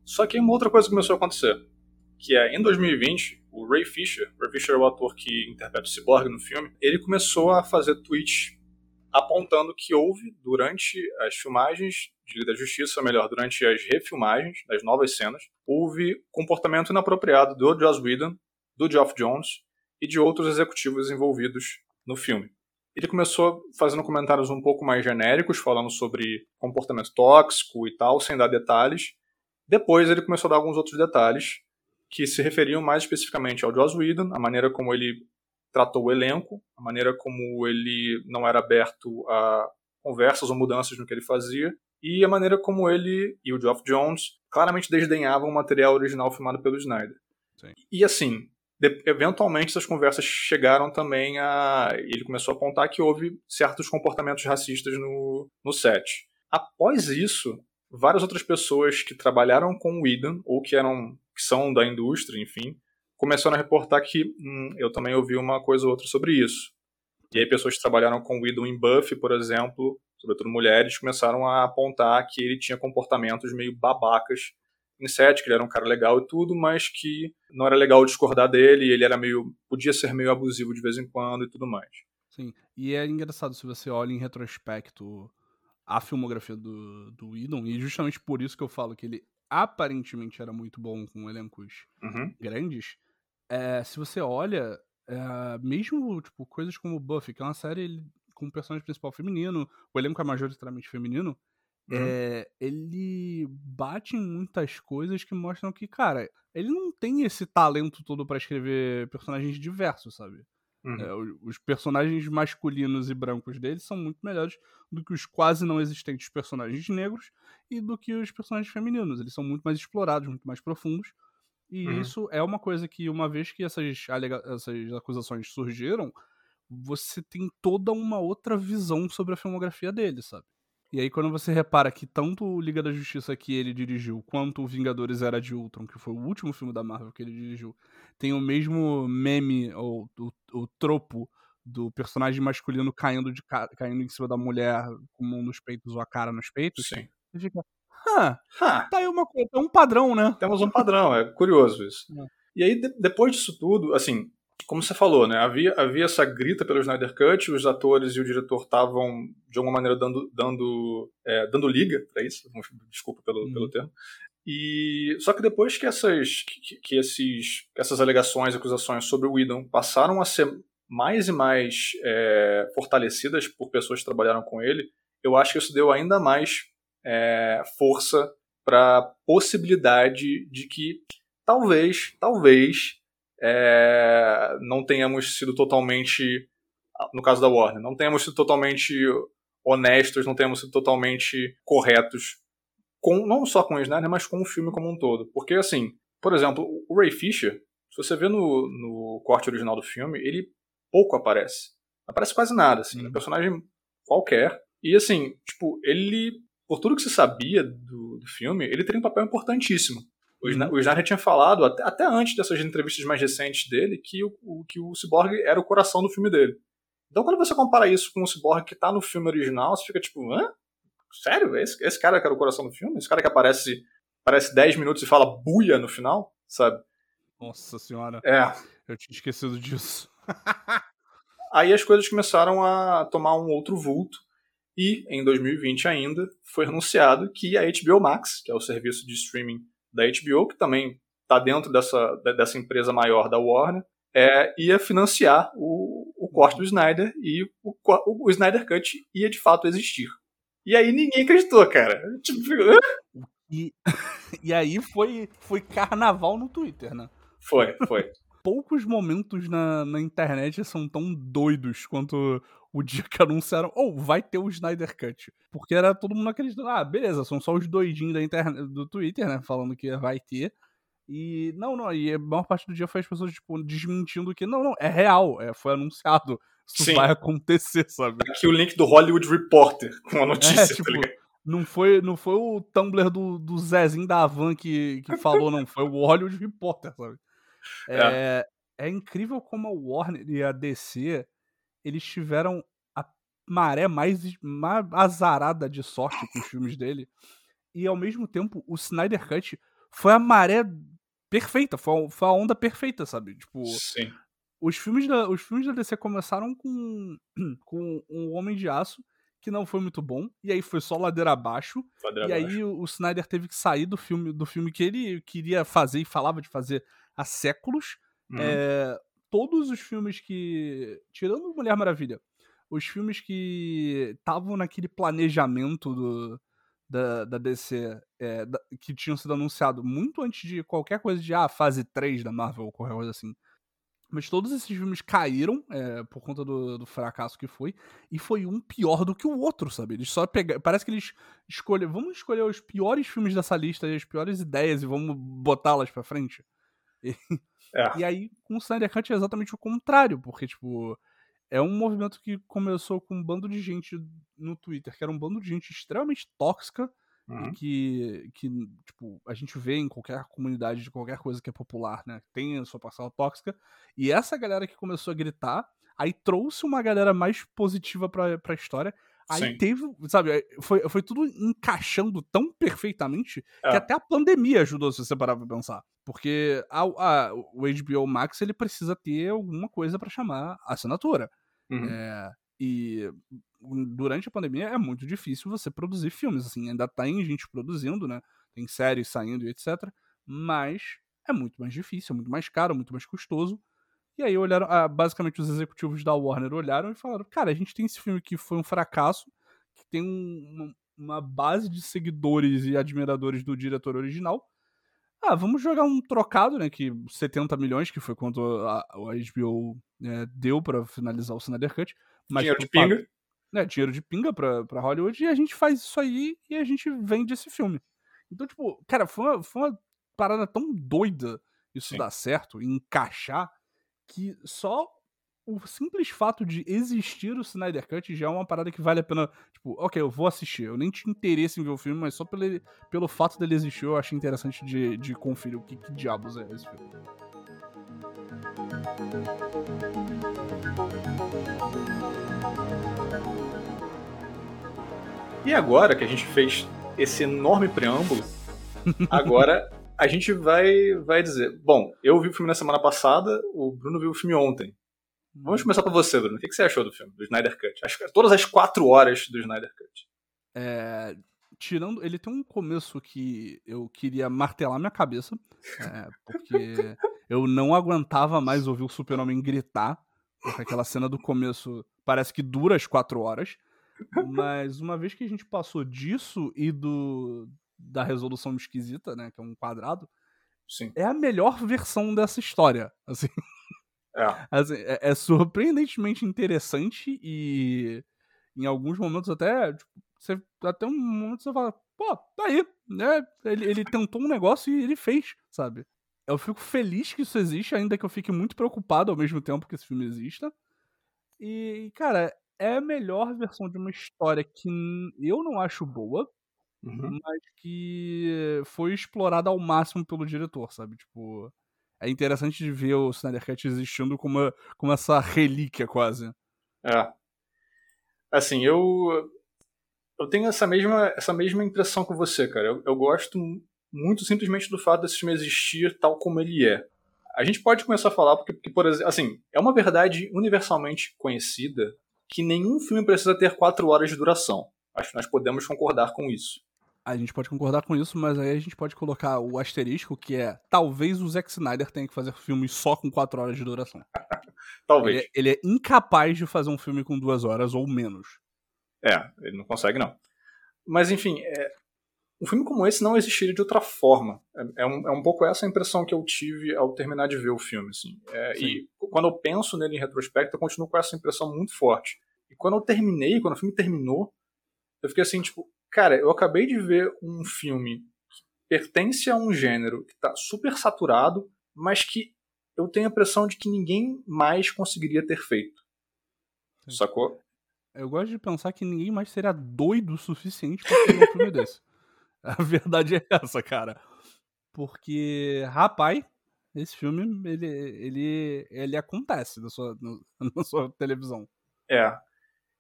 Só que uma outra coisa começou a acontecer, que é em 2020, o Ray Fisher, Ray Fisher é o ator que interpreta o Cyborg no filme, ele começou a fazer tweets apontando que houve durante as filmagens de Liga da Justiça, ou melhor, durante as refilmagens das novas cenas, houve comportamento inapropriado do Joss Whedon, do Geoff Jones e de outros executivos envolvidos no filme. ele começou fazendo comentários um pouco mais genéricos, falando sobre comportamento tóxico e tal, sem dar detalhes. Depois ele começou a dar alguns outros detalhes que se referiam mais especificamente ao Joss Whedon, a maneira como ele tratou o elenco, a maneira como ele não era aberto a conversas ou mudanças no que ele fazia, e a maneira como ele e o Geoff Jones claramente desdenhavam o material original filmado pelo Snyder. Sim. E assim, eventualmente essas conversas chegaram também a. Ele começou a apontar que houve certos comportamentos racistas no, no set. Após isso, várias outras pessoas que trabalharam com o Whedon, ou que eram que são da indústria, enfim, começaram a reportar que hum, eu também ouvi uma coisa ou outra sobre isso. E aí pessoas que trabalharam com o Whedon em Buffy, por exemplo, sobretudo mulheres, começaram a apontar que ele tinha comportamentos meio babacas em set, que ele era um cara legal e tudo, mas que não era legal discordar dele, ele era meio. podia ser meio abusivo de vez em quando e tudo mais. Sim, e é engraçado se você olha em retrospecto a filmografia do, do Whedon, e justamente por isso que eu falo que ele aparentemente era muito bom com elencos uhum. grandes. É, se você olha, é, mesmo tipo, coisas como Buffy, que é uma série com um personagem principal feminino, o elenco é majoritariamente feminino, Uhum. É, ele bate em muitas coisas que mostram que, cara, ele não tem esse talento todo para escrever personagens diversos, sabe? Uhum. É, os personagens masculinos e brancos dele são muito melhores do que os quase não existentes personagens negros e do que os personagens femininos. Eles são muito mais explorados, muito mais profundos. E uhum. isso é uma coisa que, uma vez que essas, essas acusações surgiram, você tem toda uma outra visão sobre a filmografia dele, sabe? E aí, quando você repara que tanto o Liga da Justiça que ele dirigiu, quanto o Vingadores Era de Ultron, que foi o último filme da Marvel que ele dirigiu, tem o mesmo meme, ou o, tropo do personagem masculino caindo, de, caindo em cima da mulher com um nos peitos ou a cara nos peitos. Sim. Você fica, ah, tá aí uma coisa, é um padrão, né? Temos um padrão, é curioso isso. É. E aí, de, depois disso tudo, assim, como você falou, né, havia, havia essa grita pelo Snyder Cut, os atores e o diretor estavam, de alguma maneira, dando, dando, é, dando liga para isso, desculpa pelo, uhum. pelo termo. E só que depois que essas, que, que esses, que essas alegações, acusações sobre o Whedon passaram a ser mais e mais é, fortalecidas por pessoas que trabalharam com ele, eu acho que isso deu ainda mais é, força para a possibilidade de que talvez, talvez é, não tenhamos sido totalmente, no caso da Warner, não tenhamos sido totalmente honestos, não tenhamos sido totalmente corretos, com, não só com o Snyder, mas com o filme como um todo. Porque, assim, por exemplo, o Ray Fisher, se você vê no, no corte original do filme, ele pouco aparece. Não aparece quase nada, assim, é um personagem qualquer. E, assim, tipo, ele, por tudo que se sabia do, do filme, ele teria um papel importantíssimo. O, o Snyder tinha falado, até, até, antes dessas entrevistas mais recentes dele, que o, o, que o Cyborg era o coração do filme dele. Então, quando você compara isso com o Cyborg que tá no filme original, você fica tipo, hã? Sério? Esse, esse cara que era o coração do filme? Esse cara que aparece, aparece 10 minutos e fala buia no final, sabe? Nossa senhora. É. Eu tinha esquecido disso. Aí as coisas começaram a tomar um outro vulto. E, em 2020 ainda, foi anunciado que a HBO Max, que é o serviço de streaming da HBO, que também está dentro dessa, dessa empresa maior da Warner, é, ia financiar o, o corte do Snyder e o, o, o, Snyder Cut ia de fato existir. E aí ninguém acreditou, cara. Tipo, e, e aí foi, foi carnaval no Twitter, né? Foi, foi. Poucos momentos na, na internet são tão doidos quanto o dia que anunciaram, ou oh, vai ter o Snyder Cut. Porque era todo mundo acreditando, ah, beleza, são só os doidinhos da internet, do Twitter, né, falando que vai ter. E não, não, e a maior parte do dia foi as pessoas, tipo, desmentindo que não, não, é real, é, foi anunciado. Isso Sim. vai acontecer, sabe? Aqui o link do Hollywood Reporter com a notícia, é, tá tipo, tá não foi, não foi o Tumblr do, do Zezinho da Havan que, que falou, não. Foi o Hollywood Reporter, sabe? É, é. é incrível como a Warner e a DC eles tiveram a maré mais, mais azarada de sorte com os filmes dele. E ao mesmo tempo, o Snyder Cut foi a maré perfeita, foi a, foi a onda perfeita, sabe? Tipo, Sim. Os filmes, da, os filmes da DC começaram com, com um Homem de Aço, que não foi muito bom, e aí foi só ladeira abaixo. Ladeira e abaixo. aí o, o Snyder teve que sair do filme, do filme que ele queria fazer e falava de fazer há séculos. Uhum. É, todos os filmes que. Tirando Mulher Maravilha, os filmes que estavam naquele planejamento do, da, da DC é, da, que tinham sido anunciado muito antes de qualquer coisa de ah, fase 3 da Marvel ou qualquer coisa assim. Mas todos esses filmes caíram é, por conta do, do, fracasso que foi. E foi um pior do que o outro, sabe? Eles só pegaram. Parece que eles escolheram. Vamos escolher os piores filmes dessa lista e as piores ideias e vamos botá-las pra frente. E, é. e aí, com o Snyder Cut é exatamente o contrário, porque, tipo. É um movimento que começou com um bando de gente no Twitter, que era um bando de gente extremamente tóxica, Uhum. que, que, tipo, a gente vê em qualquer comunidade de qualquer coisa que é popular, né? Tem a sua parcela tóxica. E essa galera que começou a gritar, aí trouxe uma galera mais positiva pra, pra história. Aí Sim. teve, sabe, foi, foi tudo encaixando tão perfeitamente é. que até a pandemia ajudou, se você parar pra pensar. Porque a, a, o HBO Max ele precisa ter alguma coisa para chamar assinatura. Uhum. É, e durante a pandemia é muito difícil você produzir filmes, assim, ainda tem gente produzindo, né? Tem séries saindo e etc. Mas é muito mais difícil, é muito mais caro, muito mais custoso. E aí olharam, ah, basicamente os executivos da Warner olharam e falaram: "Cara, a gente tem esse filme que foi um fracasso, que tem um, uma base de seguidores e admiradores do diretor original. Ah, vamos jogar um trocado, né? Que 70 milhões, que foi quanto a, a HBO é, deu para finalizar o Snyder Cut. Mas dinheiro de pinga. Né, dinheiro de pinga pra, pra Hollywood e a gente faz isso aí e a gente vende esse filme. Então, tipo, cara, foi uma, foi uma parada tão doida isso Sim. dar certo, encaixar, que só o simples fato de existir o Snyder Cut já é uma parada que vale a pena. Tipo, ok, eu vou assistir. Eu nem tinha interesse em ver o filme, mas só pelo, pelo fato dele existir, eu achei interessante de, de conferir o que, que diabos é esse filme. E agora que a gente fez esse enorme preâmbulo, agora a gente vai, vai dizer: bom, eu vi o filme na semana passada, o Bruno viu o filme ontem. Vamos começar por você, Bruno. O que você achou do filme, do Snyder Cut? As, todas as quatro horas do Snyder Cut. É, tirando. Ele tem um começo que eu queria martelar minha cabeça. É, porque eu não aguentava mais ouvir o Super-Homem gritar. Porque aquela cena do começo parece que dura as quatro horas. Mas uma vez que a gente passou disso e do da resolução esquisita, né, que é um quadrado, Sim. é a melhor versão dessa história, assim. É. Assim, é, é, surpreendentemente interessante e em alguns momentos até, tipo, você, até um momento você fala, pô, tá aí, né? Ele, ele tentou um negócio e ele fez, sabe? Eu fico feliz que isso existe, ainda que eu fique muito preocupado ao mesmo tempo que esse filme exista. E, cara, é a melhor versão de uma história que eu não acho boa, uhum. mas que foi explorada ao máximo pelo diretor, sabe? Tipo, é interessante de ver o Snyder Cut existindo como, uma, como essa relíquia quase. É. Assim, eu eu tenho essa mesma, essa mesma impressão com você, cara. Eu, eu gosto muito simplesmente do fato desse filme existir tal como ele é. A gente pode começar a falar porque, porque por exemplo, assim, é uma verdade universalmente conhecida que nenhum filme precisa ter quatro horas de duração. Acho que nós podemos concordar com isso. A gente pode concordar com isso, mas aí a gente pode colocar o asterisco, que é talvez o Zack Snyder tenha que fazer filmes só com quatro horas de duração. talvez. Ele, é, ele, é incapaz de fazer um filme com duas horas ou menos. É, ele não consegue não. Mas enfim, é, um filme como esse não existiria de outra forma. É, é, um, é um pouco essa a impressão que eu tive ao terminar de ver o filme. Assim. É, e quando eu penso nele em retrospecto, eu continuo com essa impressão muito forte. E quando eu terminei, quando o filme terminou, eu fiquei assim, tipo, cara, eu acabei de ver um filme que pertence a um gênero que está super saturado, mas que eu tenho a impressão de que ninguém mais conseguiria ter feito. Sim. Sacou? Eu gosto de pensar que ninguém mais seria doido o suficiente pra fazer um filme desse. A verdade é essa, cara. Porque, rapaz, esse filme, ele, ele, ele acontece na sua, na sua televisão. É.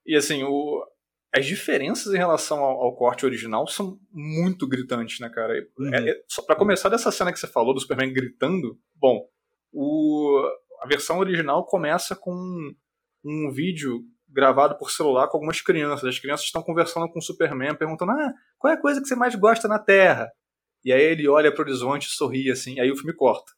E assim, o, as diferenças em relação ao, ao, corte original são muito gritantes, né, cara? Uhum. É, é, só para começar dessa cena que você falou do Superman gritando, bom, o, a versão original começa com um, um vídeo gravado por celular com algumas crianças. As crianças estão conversando com o Superman, perguntando: ah, qual é a coisa que você mais gosta na Terra? E aí ele olha para o horizonte, sorri assim, aí o filme corta.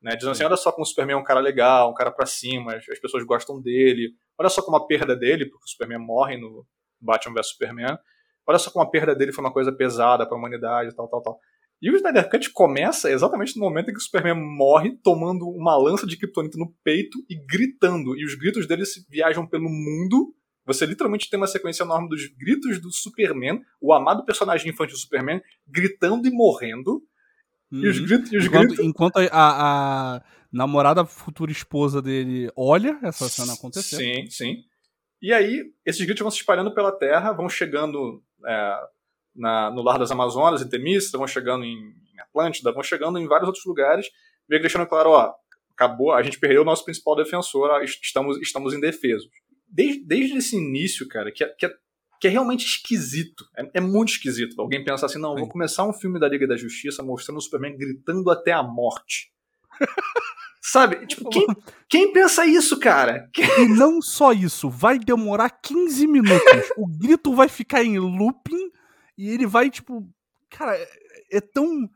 Né? Dizendo assim, olha só como o Superman é um cara legal, um cara para cima, as pessoas gostam dele. Olha só como a perda dele, porque o Superman morre no Batman vs Superman. Olha só como a perda dele foi uma coisa pesada para a humanidade, tal, tal, tal. E o Snyder Cut começa exatamente no momento em que o Superman morre, tomando uma lança de kryptonita no peito e gritando. E os gritos dele viajam pelo mundo. Você literalmente tem uma sequência enorme dos gritos do Superman, o amado personagem infantil Superman, gritando e morrendo. Uhum. E os uhum. gritos. E os enquanto, gritos... enquanto a, a, namorada futura esposa dele olha essa cena acontecer. Sim, sim. E aí, esses gritos vão se espalhando pela Terra, vão chegando é, na, no Lar das Amazonas, em Temístra, vão chegando em, em Atlântida, vão chegando em vários outros lugares, meio que deixando claro, ó, acabou, a gente perdeu o nosso principal defensor, estamos, estamos indefesos. Desde, desde esse início, cara, que, é, que, é, que é realmente esquisito, é, é muito esquisito. Alguém pensa assim, não, vou começar um filme da Liga da Justiça mostrando o Superman gritando até a morte. Sabe? Tipo, quem, quem pensa isso, cara? E não só isso, vai demorar 15 minutos. o grito vai ficar em looping e ele vai, tipo. Cara, é, é tão.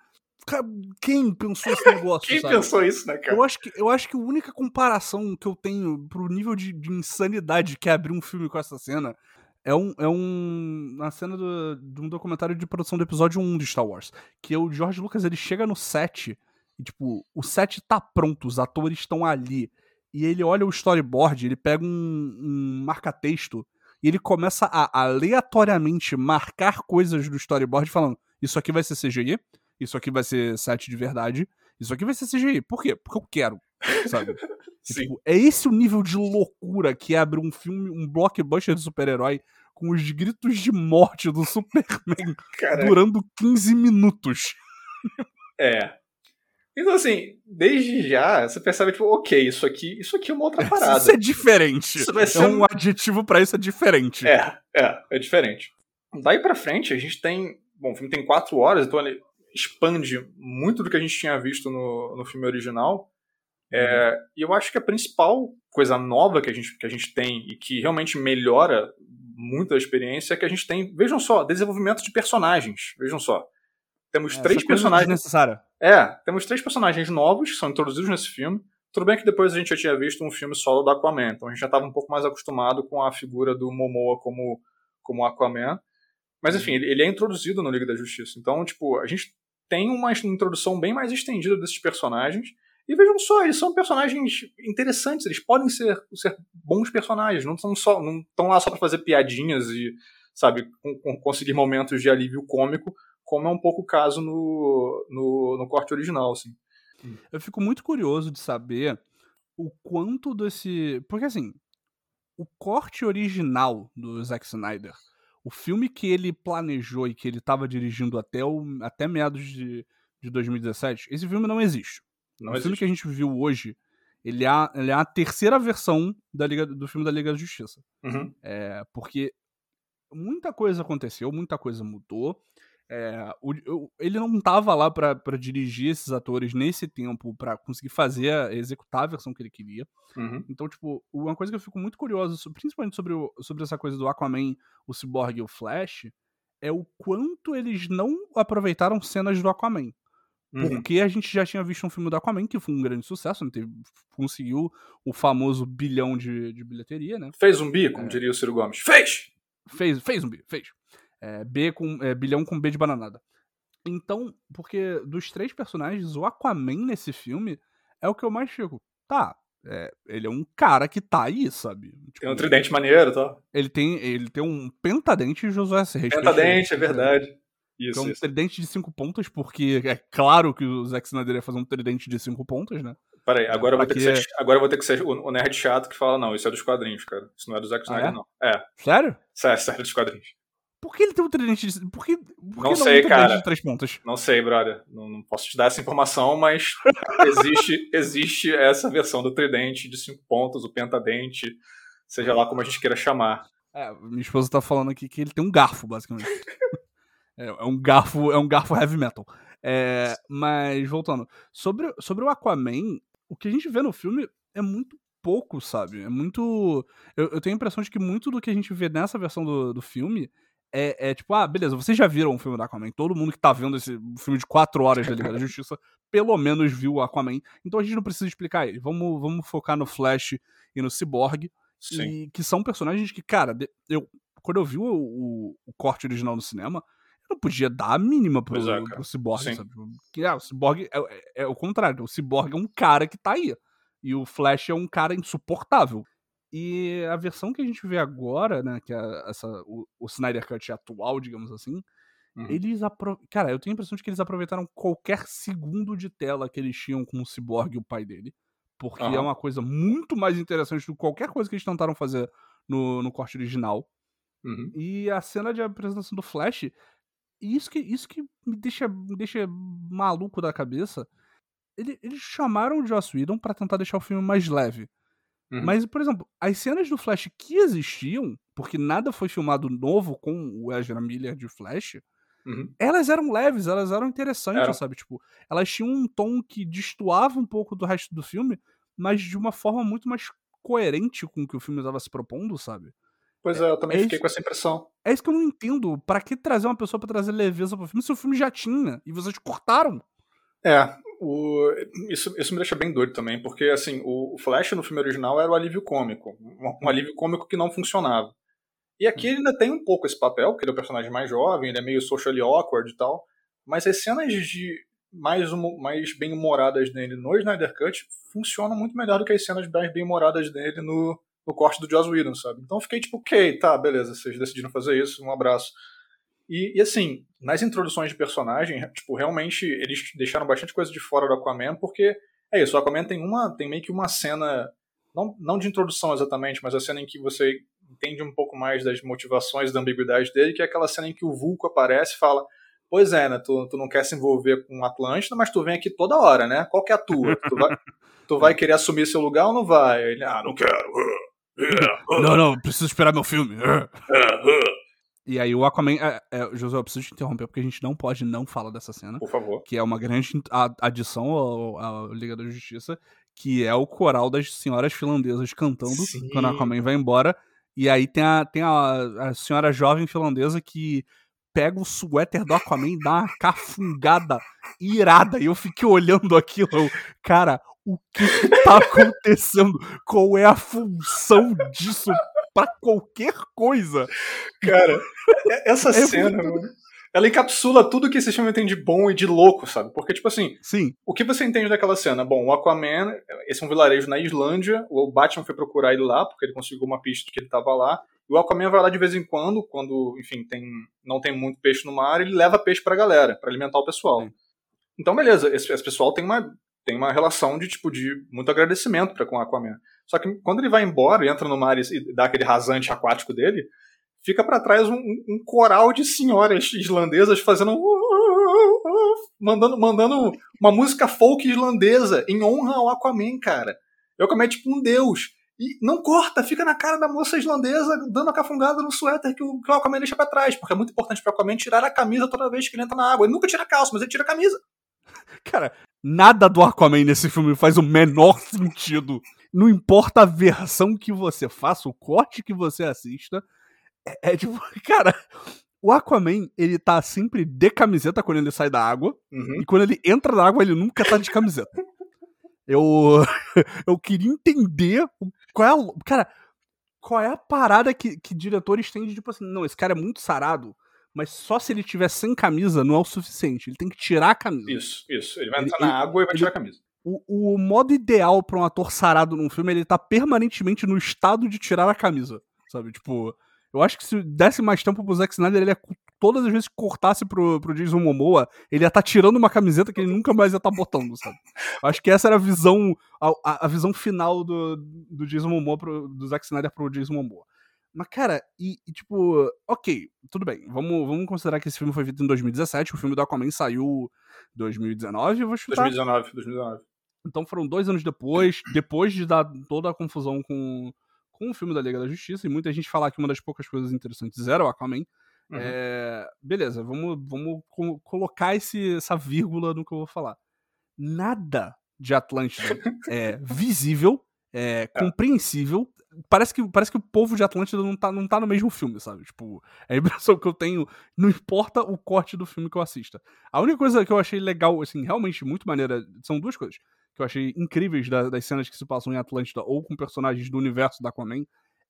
Quem pensou esse negócio? Quem sabe? pensou isso, né, cara? Eu acho, que, eu acho que a única comparação que eu tenho pro nível de, de insanidade que é abrir um filme com essa cena é um, é um uma cena do, de um documentário de produção do episódio 1 de Star Wars. Que o George Lucas ele chega no set e, tipo, o set tá pronto, os atores estão ali. E ele olha o storyboard, ele pega um, um marca-texto e ele começa a aleatoriamente marcar coisas do storyboard falando: Isso aqui vai ser CGI, isso aqui vai ser set de verdade, isso aqui vai ser CGI. Por quê? Porque eu quero, sabe? tipo, é esse o nível de loucura que abre um filme, um blockbuster de super-herói com os gritos de morte do Superman Caraca. durando 15 minutos. É, então, assim, desde já, você percebe, tipo, ok, isso aqui, isso aqui é uma outra parada. Isso é diferente. Isso vai ser é um adjetivo para isso é diferente. É, é, é diferente. Daí pra frente, a gente tem. Bom, o filme tem quatro horas, então ele expande muito do que a gente tinha visto no, no filme original. É, uhum. e eu acho que a principal coisa nova que a, gente, que a gente tem e que realmente melhora muito a experiência é que a gente tem, vejam só, desenvolvimento de personagens. Vejam só. Temos é, três personagens. Necessária. É, temos três personagens novos que são introduzidos nesse filme. Tudo bem que depois a gente já tinha visto um filme solo do Aquaman, então a gente já estava um pouco mais acostumado com a figura do Momoa como, como Aquaman. Mas enfim, ele, ele é introduzido no Liga da Justiça. Então, tipo, a gente tem uma introdução bem mais estendida desses personagens. E vejam só, eles são personagens interessantes, eles podem ser, ser bons personagens, não estão só não estão lá só para fazer piadinhas e, sabe, com, com, conseguir momentos de alívio cômico como é um pouco o caso no, no, no corte original, assim. Eu fico muito curioso de saber o quanto desse. Porque assim, o corte original do Zack Snyder, o filme que ele planejou e que ele estava dirigindo até, o, até meados de, de 2017, esse filme não existe. Não o existe. filme que a gente viu hoje, ele é, a, ele é a terceira versão da Liga, do filme da Liga da Justiça. Uhum. É, porque muita coisa aconteceu, muita coisa mudou. É, o, ele não estava lá para dirigir esses atores nesse tempo para conseguir fazer, executar a versão que ele queria. Uhum. Então, tipo, uma coisa que eu fico muito curioso, principalmente sobre, o, sobre essa coisa do Aquaman, o Cyborg e o Flash, é o quanto eles não aproveitaram cenas do Aquaman. Uhum. Porque a gente já tinha visto um filme do Aquaman que foi um grande sucesso, né? Teve, conseguiu o famoso bilhão de, de bilheteria, né? Fez um bi, como é. diria o Ciro Gomes. Fez! Fez, fez um bi, fez. É, B com, é, bilhão com B de bananada. Então, porque dos três personagens, o Aquaman nesse filme é o que eu mais fico. Tá, é, ele é um cara que tá aí, sabe? Tipo, tem um tridente maneiro, tá? Ele tem, ele tem um pentadente de Josué Serres. Pentadente, é verdade. Isso, é um isso. tridente de cinco pontas, porque é claro que o Zack Snyder ia fazer um tridente de cinco pontas, né? Peraí, agora, eu vou ter que ser, agora vou ter que ser o nerd chato que fala, não, isso é dos quadrinhos, cara. Isso não é do Zack Snyder, ah, é? não. É. Sério? Sério, sério, dos quadrinhos. Por que ele tem um tridente de. Por que, por não, que sei, cara. de três pontas? Não sei, brother. Não, não, posso te dar essa informação, mas existe, existe essa versão do tridente de cinco pontas, o pentadente, seja lá como a gente queira chamar. É, minha esposa tá falando aqui que ele tem um garfo, basicamente. é, é, um garfo, é um garfo heavy metal. É, mas, voltando. Sobre, sobre o Aquaman, o que a gente vê no filme é muito pouco, sabe? É muito. Eu, eu, tenho a impressão de que muito do que a gente vê nessa versão do, do filme é, é, tipo, ah, beleza, vocês já viram o filme do Aquaman. Todo mundo que tá vendo esse filme de 4 horas da Liga da Justiça, pelo menos viu o Aquaman. Então a gente não precisa explicar ele. Vamos, vamos focar no Flash e no Cyborg. Sim. E, que são personagens que, cara, eu, quando eu vi o, o, o corte original no cinema, eu não podia dar a mínima pro, é, pro Cyborg, Sim. sabe? Que, ah, o Cyborg é, é, é, o contrário. O Cyborg é um cara que tá aí. E o Flash é um cara insuportável. E a versão que a gente vê agora, né, que é essa, o, o Snyder Cut atual, digamos assim, uhum. eles apro... Cara, eu tenho a impressão de que eles aproveitaram qualquer segundo de tela que eles tinham com o Cyborg e o pai dele. Porque uhum. é uma coisa muito mais interessante do que qualquer coisa que eles tentaram fazer no, no corte original. Uhum. E a cena de apresentação do Flash, isso que, isso que me deixa, me deixa maluco da cabeça. Ele, eles chamaram o Joss Whedon para tentar deixar o filme mais leve. Uhum. Mas, por exemplo, as cenas do Flash que existiam, porque nada foi filmado novo com o Ezra Miller de Flash, uhum. elas eram leves, elas eram interessantes, Era. sabe? Tipo, elas tinham um tom que destoava um pouco do resto do filme, mas de uma forma muito mais coerente com o que o filme estava se propondo, sabe? Pois é, eu também é fiquei isso, com essa impressão. É isso que eu não entendo. Para que trazer uma pessoa para trazer leveza pro filme se o filme já tinha e vocês cortaram? É, o, isso, isso me deixa bem doido também, porque assim, o, Flash no filme original era o alívio cômico, um, um, alívio cômico que não funcionava. E aqui ele ainda tem um pouco esse papel, porque ele é o personagem mais jovem, ele é meio socially awkward e tal, mas as cenas de mais, mais bem humoradas dele no Snyder Cut funcionam muito melhor do que as cenas mais bem humoradas dele no, no corte do Joss Whedon, sabe? Então eu fiquei tipo, ok, tá, beleza, vocês decidiram fazer isso, um abraço. E, e, assim, nas introduções de personagem, tipo, realmente eles deixaram bastante coisa de fora do Aquaman, porque é isso, o Aquaman tem uma. tem meio que uma cena. Não, não de introdução exatamente, mas a cena em que você entende um pouco mais das motivações da ambiguidade dele, que é aquela cena em que o Vulco aparece e fala. Pois é, né? Tu, tu não quer se envolver com Atlântida, mas tu vem aqui toda hora, né? Qual que é a tua? Tu vai, tu vai querer assumir seu lugar ou não vai? Ele, ah, não quero. Não, não, preciso esperar meu filme. E aí o Aquaman. É, é, José, eu preciso te interromper porque a gente não pode não falar dessa cena. Por favor. Que é uma grande adição à Liga da Justiça, que é o coral das senhoras finlandesas cantando Sim. quando o Aquaman vai embora. E aí tem a, tem a, a senhora jovem finlandesa que pega o suéter do Aquaman e dá uma cafungada irada. E eu fiquei olhando aquilo. cara, o que, que tá acontecendo? Qual é a função disso para qualquer coisa. Cara, é, essa é cena, muito... mano, ela encapsula tudo que esse filme tem de bom e de louco, sabe? Porque, tipo assim, Sim. o que você entende daquela cena? Bom, o Aquaman, esse é um vilarejo na Islândia, o Batman foi procurar ele lá, porque ele conseguiu uma pista de que ele tava lá, e o Aquaman vai lá de vez em quando, quando, enfim, tem, não tem muito peixe no mar, ele leva peixe pra galera, para alimentar o pessoal. Sim. Então, beleza, esse, esse pessoal tem uma, tem uma relação de, tipo, de muito agradecimento para com o Aquaman. Só que quando ele vai embora e entra no mar e dá aquele rasante aquático dele, fica para trás um, um, coral de senhoras islandesas fazendo. Mandando, mandando uma música folk islandesa em honra ao Aquaman, cara. O Aquaman é tipo um deus. E não corta, fica na cara da moça islandesa dando a cafungada no suéter que o, que o Aquaman deixa pra trás. Porque é muito importante pro Aquaman tirar a camisa toda vez que ele entra na água. Ele nunca tira a calça, mas ele tira a camisa. Cara, nada do Aquaman nesse filme faz o menor sentido não importa a versão que você faça, o corte que você assista, é, é tipo, cara, o Aquaman, ele tá sempre de camiseta quando ele sai da água, uhum. e quando ele entra na água, ele nunca tá de camiseta. eu, eu queria entender qual é a, cara, qual é a parada que, que diretores têm de tipo assim, não, esse cara é muito sarado, mas só se ele tiver sem camisa não é o suficiente, ele tem que tirar a camisa. Isso, isso, ele vai entrar ele, na água e vai ele, tirar a camisa o, o modo ideal para um ator sarado num filme é ele tá permanentemente no estado de tirar a camisa, sabe? Tipo, eu acho que se desse mais tempo pro Zack Snyder, ele ia, todas as vezes que cortasse pro, pro Jason Momoa, ele ia estar tá tirando uma camiseta que ele nunca mais ia estar tá botando, sabe? Eu acho que essa era a visão, a, a visão final do, do Jason Momoa, pro, do Zack Snyder pro Jason Momoa. Mas, cara, e, e, tipo, ok, tudo bem. Vamos, vamos considerar que esse filme foi feito em 2017. O filme do Aquaman saiu em 2019, eu vou chutar. 2019, 2019. Então foram dois anos depois, depois de dar toda a confusão com, com o filme da Liga da Justiça, e muita gente falar que uma das poucas coisas interessantes era o Aquaman. Uhum. É, beleza, vamos, vamos co colocar esse, essa vírgula no que eu vou falar. Nada de Atlântida é visível, é, compreensível. parece que, parece que o povo de Atlântida não tá, não tá no mesmo filme, sabe? Tipo, é a impressão que eu tenho, não importa o corte do filme que eu assista. A única coisa que eu achei legal, assim, realmente muito maneira, são duas coisas que eu achei incríveis das, das cenas que se passam em Atlântida ou com personagens do universo da Aquaman.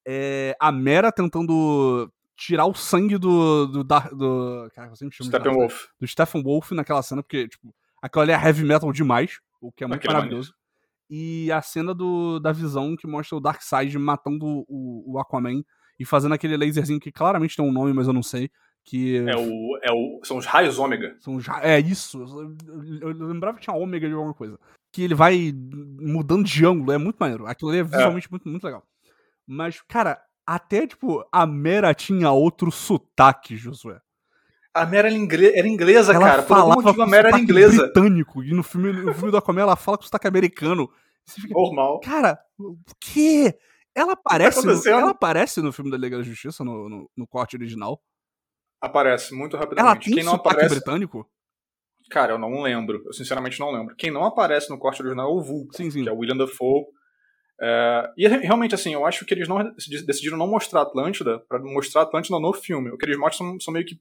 É a Mera tentando tirar o sangue do. do, do, do cara, eu sempre chamo Steppenwolf. Do Stephen Wolf naquela cena, porque, tipo, aquela ali é heavy metal demais, o que é muito Aquele maravilhoso. Maneiro. E a cena do, da visão que mostra o Darkseid matando o, o Aquaman e fazendo aquele laserzinho que claramente tem um nome, mas eu não sei. Que... É o, é o, são os raios ômega. São os, é isso. Eu, eu lembrava que tinha ômega de alguma coisa. Que ele vai mudando de ângulo, é muito maneiro. Aquilo ali é, é. visualmente é. Muito, muito legal. Mas, cara, até, tipo, a Mera tinha outro sotaque, Josué. A Mera era, ingle era inglesa, ela cara. Falava Por a Mera era inglesa. britânico. E no filme, no filme do Aquaman ela fala com sotaque americano. Fica, Normal. Cara, o quê? Ela aparece, tá no, ela aparece no filme da Liga da Justiça, no, no, no corte original? Aparece, muito rapidamente. Ela tem Quem não aparece britânico? Cara, eu não lembro. Eu sinceramente não lembro. Quem não aparece no corte original é o Vulco, sim, sim. que é o William Dafoe. É... E realmente, assim, eu acho que eles não decidiram não mostrar Atlântida para mostrar Atlântida no filme. O que eles mostram são, são meio que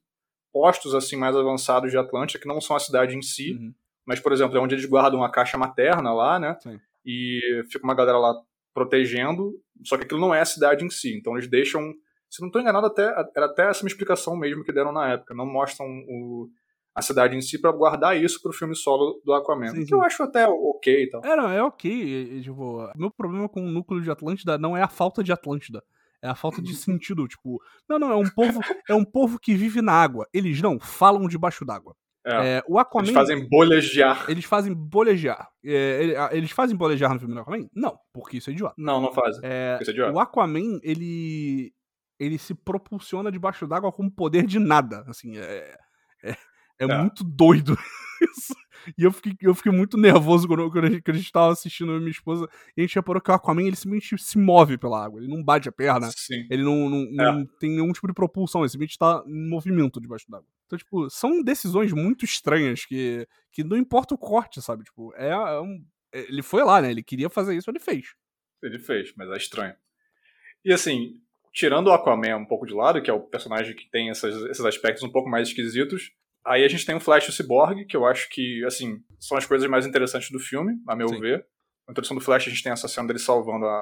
postos assim mais avançados de Atlântida, que não são a cidade em si, uhum. mas, por exemplo, é onde eles guardam a caixa materna lá, né? Sim. E fica uma galera lá protegendo, só que aquilo não é a cidade em si. Então eles deixam. Se não estou enganado, até, era até essa uma explicação mesmo que deram na época. Não mostram o, a cidade em si para guardar isso pro filme solo do Aquaman. Sim, sim. Que eu acho até ok e tal. É, não, é ok. Tipo, meu problema com o núcleo de Atlântida não é a falta de Atlântida. É a falta de sentido, tipo, não, não, é um povo, é um povo que vive na água. Eles não falam debaixo d'água. É. É, o Aquaman, eles fazem bolhas de ar. Eles fazem bolhas de ar. É, eles fazem bolhas de ar no filme do Aquaman? Não, porque isso é idiota. Não, não fazem. É, é o Aquaman, ele ele se propulsiona debaixo d'água com o poder de nada. Assim, é, é, é, é. muito doido isso. E eu fiquei, eu fiquei muito nervoso quando, quando, a gente, quando a gente tava assistindo a minha esposa. E a gente reparou que o Aquaman ele simplesmente se move pela água. Ele não bate a perna. Sim. Ele não, não, é. não tem nenhum tipo de propulsão. Ele simplesmente tá em movimento debaixo d'água. Então, tipo, são decisões muito estranhas que, que não importa o corte, sabe? Tipo, é, é um, ele foi lá, né? Ele queria fazer isso, ele fez. Ele fez, mas é estranho. E assim, tirando o Aquaman um pouco de lado, que é o personagem que tem essas, esses aspectos um pouco mais esquisitos, Aí a gente tem o Flash e o Cyborg, que eu acho que, assim, são as coisas mais interessantes do filme, a meu Sim. ver. Na introdução do Flash, a gente tem essa cena dele salvando a,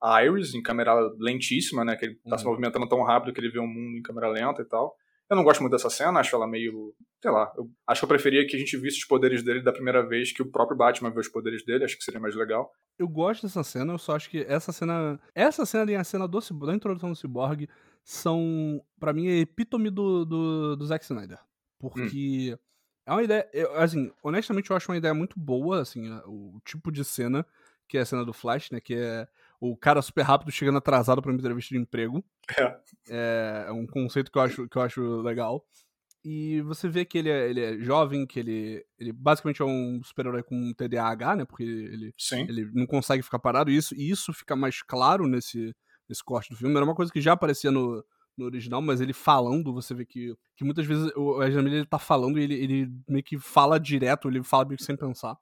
a, a Iris em câmera lentíssima, né? Que ele tá uhum. se movimentando tão rápido que ele vê o um mundo em câmera lenta e tal. Eu não gosto muito dessa cena, acho ela meio. Sei lá. Eu acho que eu preferia que a gente visse os poderes dele da primeira vez que o próprio Batman vê os poderes dele, acho que seria mais legal. Eu gosto dessa cena, eu só acho que essa cena. Essa cena e a cena do, da introdução do Cyborg são, para mim, a epítome do, do, do Zack Snyder. Hum. Porque hum. é uma ideia. Eu, assim, honestamente, eu acho uma ideia muito boa, assim, o tipo de cena, que é a cena do Flash, né? Que é o cara super rápido chegando atrasado para uma entrevista de emprego. É. é. é. um conceito que eu acho, que eu acho legal. E você vê que ele é, ele é jovem, que ele, ele basicamente é um super-herói com TDAH, né? Porque ele, Sim. ele não consegue ficar parado. E isso, e isso fica mais claro nesse, nesse corte do filme. Era uma coisa que já aparecia no, no original, mas ele falando, você vê que, que muitas vezes o Ezra Miller ele tá falando e ele, ele meio que fala direto, ele fala meio que sem pensar.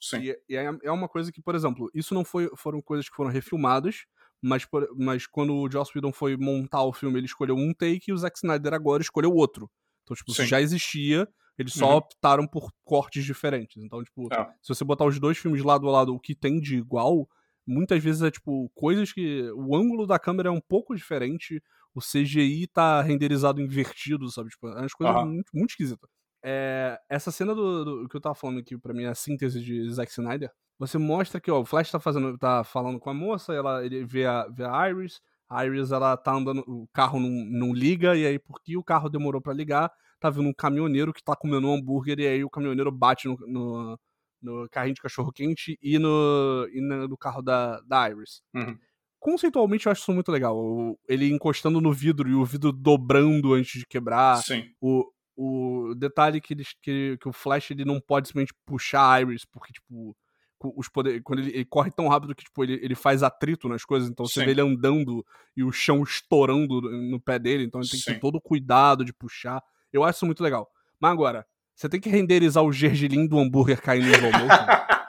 Sim. E, e é, é uma coisa que, por exemplo, isso não foi, foram coisas que foram refilmadas, mas, por, mas quando o Joss Whedon foi montar o filme, ele escolheu um take e o Zack Snyder agora escolheu outro. Então, tipo, Sim. isso já existia, eles só uhum. optaram por cortes diferentes. Então, tipo, é. se você botar os dois filmes lado a lado, o que tem de igual, muitas vezes é, tipo, coisas que. O ângulo da câmera é um pouco diferente, o CGI tá renderizado invertido, sabe? Tipo, é umas coisas uhum. muito, muito esquisitas. É, essa cena do, do, que eu tava falando aqui, pra mim, é a síntese de Zack Snyder, você mostra que ó, o Flash tá, fazendo, tá falando com a moça, ela, ele vê a, vê a Iris, a Iris ela tá andando, o carro não, não liga, e aí porque o carro demorou para ligar, tá vindo um caminhoneiro que tá comendo um hambúrguer, e aí o caminhoneiro bate no, no, no carrinho de cachorro quente e no, e no carro da, da Iris. Uhum conceitualmente eu acho isso muito legal. Ele encostando no vidro e o vidro dobrando antes de quebrar. Sim. O, o detalhe que, ele, que, que o Flash ele não pode simplesmente puxar a Iris, porque, tipo, os poder, quando ele, ele, corre tão rápido que tipo, ele, ele faz atrito nas coisas, então você Sim. vê ele andando e o chão estourando no pé dele, então ele tem que ter todo o cuidado de puxar. Eu acho isso muito legal. Mas agora, você tem que renderizar o gergelim do hambúrguer caindo no slow.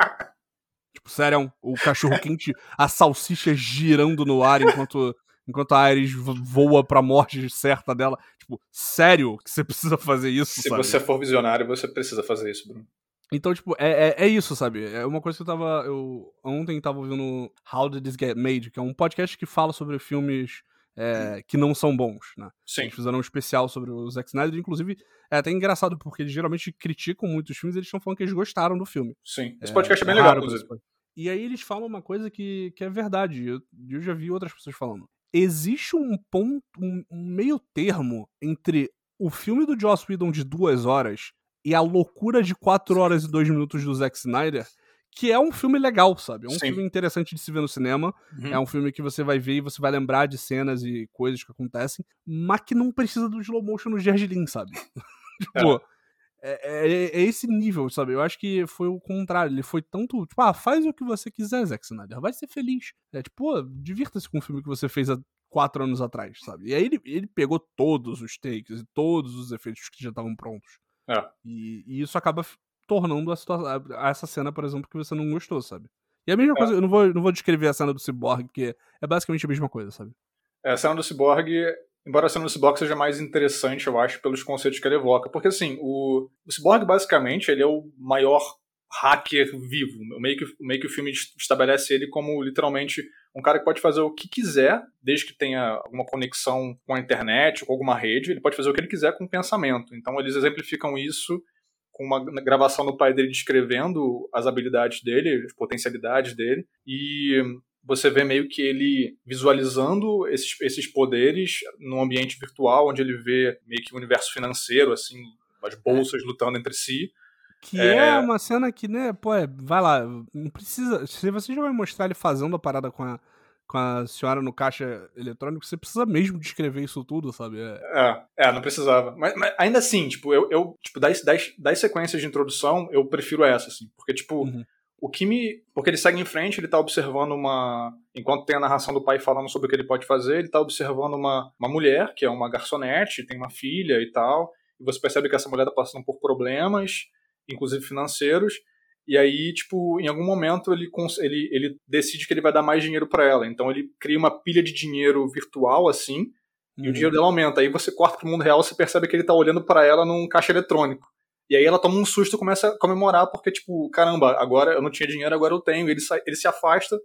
tipo, sério, o cachorro quente, a salsicha girando no ar enquanto, enquanto a Iris voa pra morte certa dela. Tipo, sério que você precisa fazer isso, Se sabe? você for visionário, você precisa fazer isso, Bruno. Então, tipo, é, é, é, isso, sabe? É uma coisa que eu tava. Eu ontem tava ouvindo How Did This Get Made, que é um podcast que fala sobre filmes é, que não são bons, né? Sim. Eles fizeram um especial sobre o Zack Snyder, inclusive é até engraçado, porque eles geralmente criticam muitos filmes e eles estão falando que eles gostaram do filme. Sim. Esse podcast é, é bem legal, inclusive. E aí eles falam uma coisa que, que é verdade, eu, eu já vi outras pessoas falando. Existe um ponto, um, um meio termo entre o filme do Joss Whedon de duas horas e a loucura de 4 horas e 2 minutos do Zack Snyder, que é um filme legal, sabe? É um Sim. filme interessante de se ver no cinema. Uhum. É um filme que você vai ver e você vai lembrar de cenas e coisas que acontecem, mas que não precisa do slow motion no Gergelin, sabe? tipo, é. É, é, é, esse nível, sabe? Eu acho que foi o contrário. Ele foi tanto, tipo, ah, faz o que você quiser, Zack Snyder. Vai ser feliz. É tipo, divirta-se com o filme que você fez há quatro anos atrás, sabe? E aí ele, ele pegou todos os takes e todos os efeitos que já estavam prontos. É. E, e, isso acaba tornando a, situação, a, essa cena, por exemplo, que você não gostou, sabe? E a mesma é. coisa, eu não vou, não vou descrever a cena do Cyborg, porque é basicamente a mesma coisa, sabe? É, a cena do Cyborg, embora a cena do Cyborg seja mais interessante, eu acho, pelos conceitos que ele evoca. Porque, assim, o, o Cyborg, basicamente, ele é o maior hacker vivo. Meio que, meio que o filme estabelece ele como, literalmente, um cara que pode fazer o que quiser, desde que tenha alguma conexão com a internet ou com alguma rede, ele pode fazer o que ele quiser com o pensamento. Então eles exemplificam isso com uma gravação do pai dele descrevendo as habilidades dele, as potencialidades dele, e você vê meio que ele visualizando esses, esses poderes num ambiente virtual, onde ele vê meio que o universo financeiro, assim, as bolsas lutando entre si, que é... é... uma cena que, né, pô, é, vai lá, não precisa. Se você já vai mostrar ele fazendo a parada com a, com a senhora no caixa eletrônico, você precisa mesmo descrever isso tudo, sabe? É, é, é não precisava. Mas, mas, ainda assim, tipo, eu, eu tipo, das, das, das sequências de introdução, eu prefiro essa, assim. Porque, tipo, uhum. O que me. Porque ele segue em frente, ele tá observando uma. Enquanto tem a narração do pai falando sobre o que ele pode fazer, ele tá observando uma, uma mulher, que é uma garçonete, tem uma filha e tal. E você percebe que essa mulher tá passando por problemas inclusive financeiros. E aí, tipo, em algum momento ele, ele, ele decide que ele vai dar mais dinheiro para ela. Então ele cria uma pilha de dinheiro virtual, assim, uhum. e o uhum. dinheiro dela aumenta. Aí você corta pro mundo real e você percebe que ele tá olhando para ela num caixa eletrônico. E aí ela toma um susto e começa a comemorar, porque, tipo, caramba, agora eu não tinha dinheiro, agora eu tenho. Ele, ele se afasta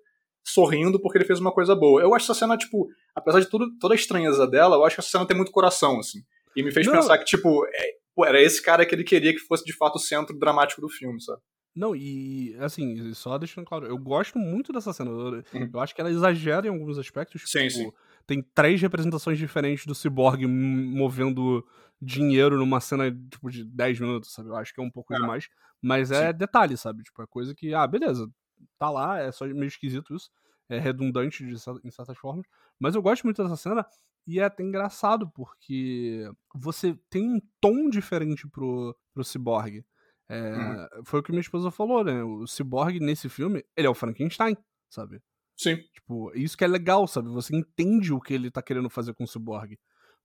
sorrindo porque ele fez uma coisa boa. Eu acho essa cena, tipo, apesar de tudo, toda a estranheza dela, eu acho que essa cena tem muito coração, assim. E me fez não. pensar que, tipo, é, pô, era esse cara que ele queria que fosse de fato o centro dramático do filme, sabe? Não, e assim, só deixando claro, eu gosto muito dessa cena. Eu, uhum. eu acho que ela exagera em alguns aspectos. Sim, tipo, sim. Tem três representações diferentes do Cyborg movendo dinheiro numa cena tipo, de 10 minutos, sabe? Eu acho que é um pouco é. demais. Mas é sim. detalhe, sabe? Tipo, é coisa que, ah, beleza, tá lá, é só meio esquisito isso. É redundante de, em certas formas. Mas eu gosto muito dessa cena. E é até engraçado, porque você tem um tom diferente pro, pro Cyborg. É, uhum. Foi o que minha esposa falou, né? O Cyborg nesse filme, ele é o Frankenstein, sabe? Sim. Tipo, isso que é legal, sabe? Você entende o que ele tá querendo fazer com o Cyborg.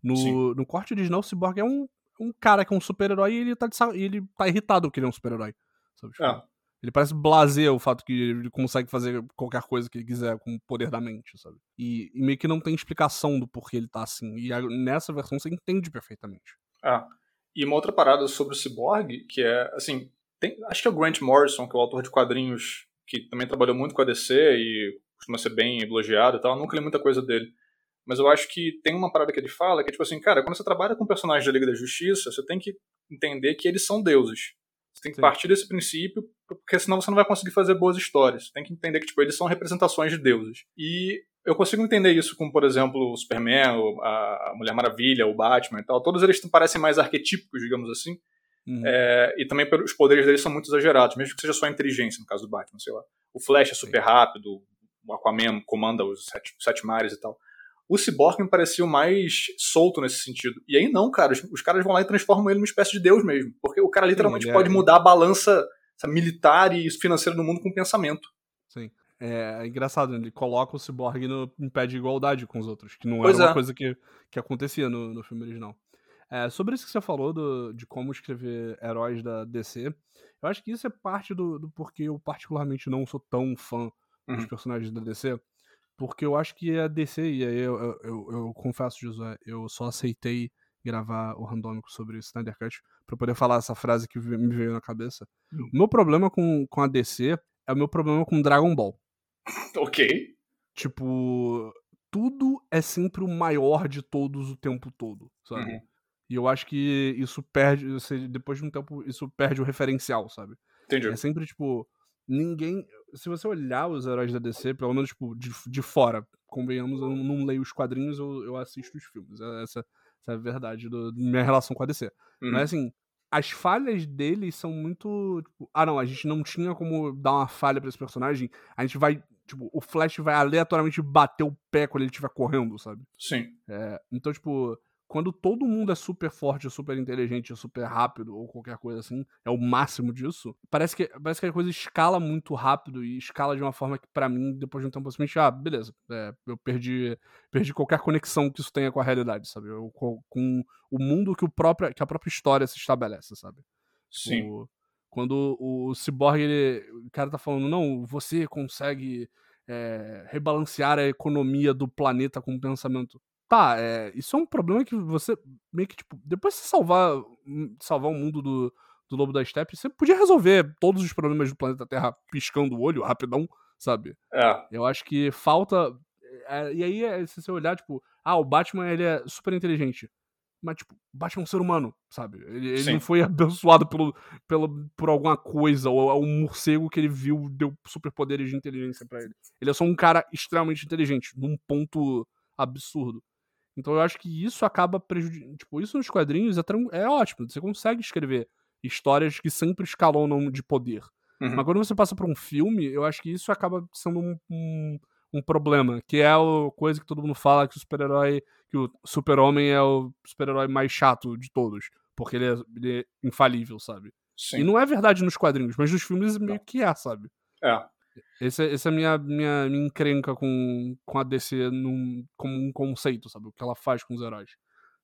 No, no corte original, o Cyborg é um, um cara que é um super-herói e ele tá, ele tá irritado que ele é um super-herói. Sabe? Tipo, é. Ele parece blazer o fato que ele consegue fazer qualquer coisa que ele quiser com o poder da mente, sabe? E, e meio que não tem explicação do porquê ele tá assim. E a, nessa versão você entende perfeitamente. Ah. E uma outra parada sobre o Cyborg, que é, assim, tem, acho que é o Grant Morrison, que é o autor de quadrinhos que também trabalhou muito com a DC e costuma ser bem elogiado e tal. Eu nunca li muita coisa dele. Mas eu acho que tem uma parada que ele fala que é tipo assim, cara, quando você trabalha com personagens da Liga da Justiça, você tem que entender que eles são deuses. Você tem que Sim. partir desse princípio, porque senão você não vai conseguir fazer boas histórias. Você tem que entender que tipo, eles são representações de deuses. E eu consigo entender isso com, por exemplo, o Superman, a Mulher Maravilha, o Batman e tal. Todos eles parecem mais arquetípicos, digamos assim. Uhum. É, e também os poderes deles são muito exagerados, mesmo que seja só a inteligência, no caso do Batman, sei lá. O Flash é super rápido, o Aquaman comanda os sete, os sete mares e tal. O Cyborg me parecia o mais solto nesse sentido. E aí não, cara, os, os, caras vão lá e transformam ele numa espécie de deus mesmo. Porque o cara literalmente Sim, pode é... mudar a balança militar e financeira do mundo com pensamento. Sim. É, é engraçado, né? ele coloca o Cyborg no, em pé de igualdade com os outros, que não pois era uma é. coisa que, que acontecia no, no filme original. É, sobre isso que você falou do, de como escrever heróis da DC, eu acho que isso é parte do, do porquê eu particularmente não sou tão fã uhum. dos personagens da DC. Porque eu acho que a DC, e aí eu, eu, eu, eu confesso, Josué, eu só aceitei gravar o randômico sobre Snyder Cut pra poder falar essa frase que me veio na cabeça. O meu problema com, com a DC é o meu problema com Dragon Ball. ok. Tipo, tudo é sempre o maior de todos o tempo todo, sabe? Uhum. E eu acho que isso perde, depois de um tempo, isso perde o referencial, sabe? Entendi. É sempre, tipo, ninguém. Se você olhar os heróis da DC, pelo menos, tipo, de, de fora, convenhamos, eu não leio os quadrinhos, eu, eu assisto os filmes. É, essa, essa é a verdade do, da minha relação com a DC. Uhum. Mas assim, as falhas deles são muito. Tipo, ah, não, a gente não tinha como dar uma falha pra esse personagem. A gente vai. Tipo, o Flash vai aleatoriamente bater o pé quando ele estiver correndo, sabe? Sim. É, então, tipo, quando todo mundo é super forte, super inteligente, super rápido, ou qualquer coisa assim, é o máximo disso, parece que, parece que a coisa escala muito rápido e escala de uma forma que, para mim, depois de um tempo, simplesmente, ah, beleza, é, eu perdi, perdi qualquer conexão que isso tenha com a realidade, sabe? Eu, com, com, o mundo que, o próprio, que a própria história se estabelece, sabe? Sim. O, quando o Cyborg, ele, o cara tá falando, não, você consegue é, rebalancear a economia do planeta com o pensamento tá, é, isso é um problema que você meio que, tipo, depois de salvar, salvar o mundo do, do Lobo da Steppe, você podia resolver todos os problemas do planeta Terra piscando o olho, rapidão, sabe? É. Eu acho que falta. É, e aí, é, se você olhar, tipo, ah, o Batman ele é super inteligente. Mas, tipo, o Batman é um ser humano, sabe? Ele, ele não foi abençoado pelo, pelo, por alguma coisa, ou é um morcego que ele viu deu superpoderes de inteligência para ele. Ele é só um cara extremamente inteligente, num ponto absurdo. Então eu acho que isso acaba prejudicando. Tipo, isso nos quadrinhos é, é ótimo. Você consegue escrever histórias que sempre escalonam de poder. Uhum. Mas quando você passa para um filme, eu acho que isso acaba sendo um, um, um problema. Que é a coisa que todo mundo fala que o super-herói. Que o super-homem é o super-herói mais chato de todos. Porque ele é, ele é infalível, sabe? Sim. E não é verdade nos quadrinhos, mas nos filmes meio que é, sabe? É. Essa, essa é a minha, minha, minha encrenca com, com a DC num, como um conceito, sabe? O que ela faz com os heróis.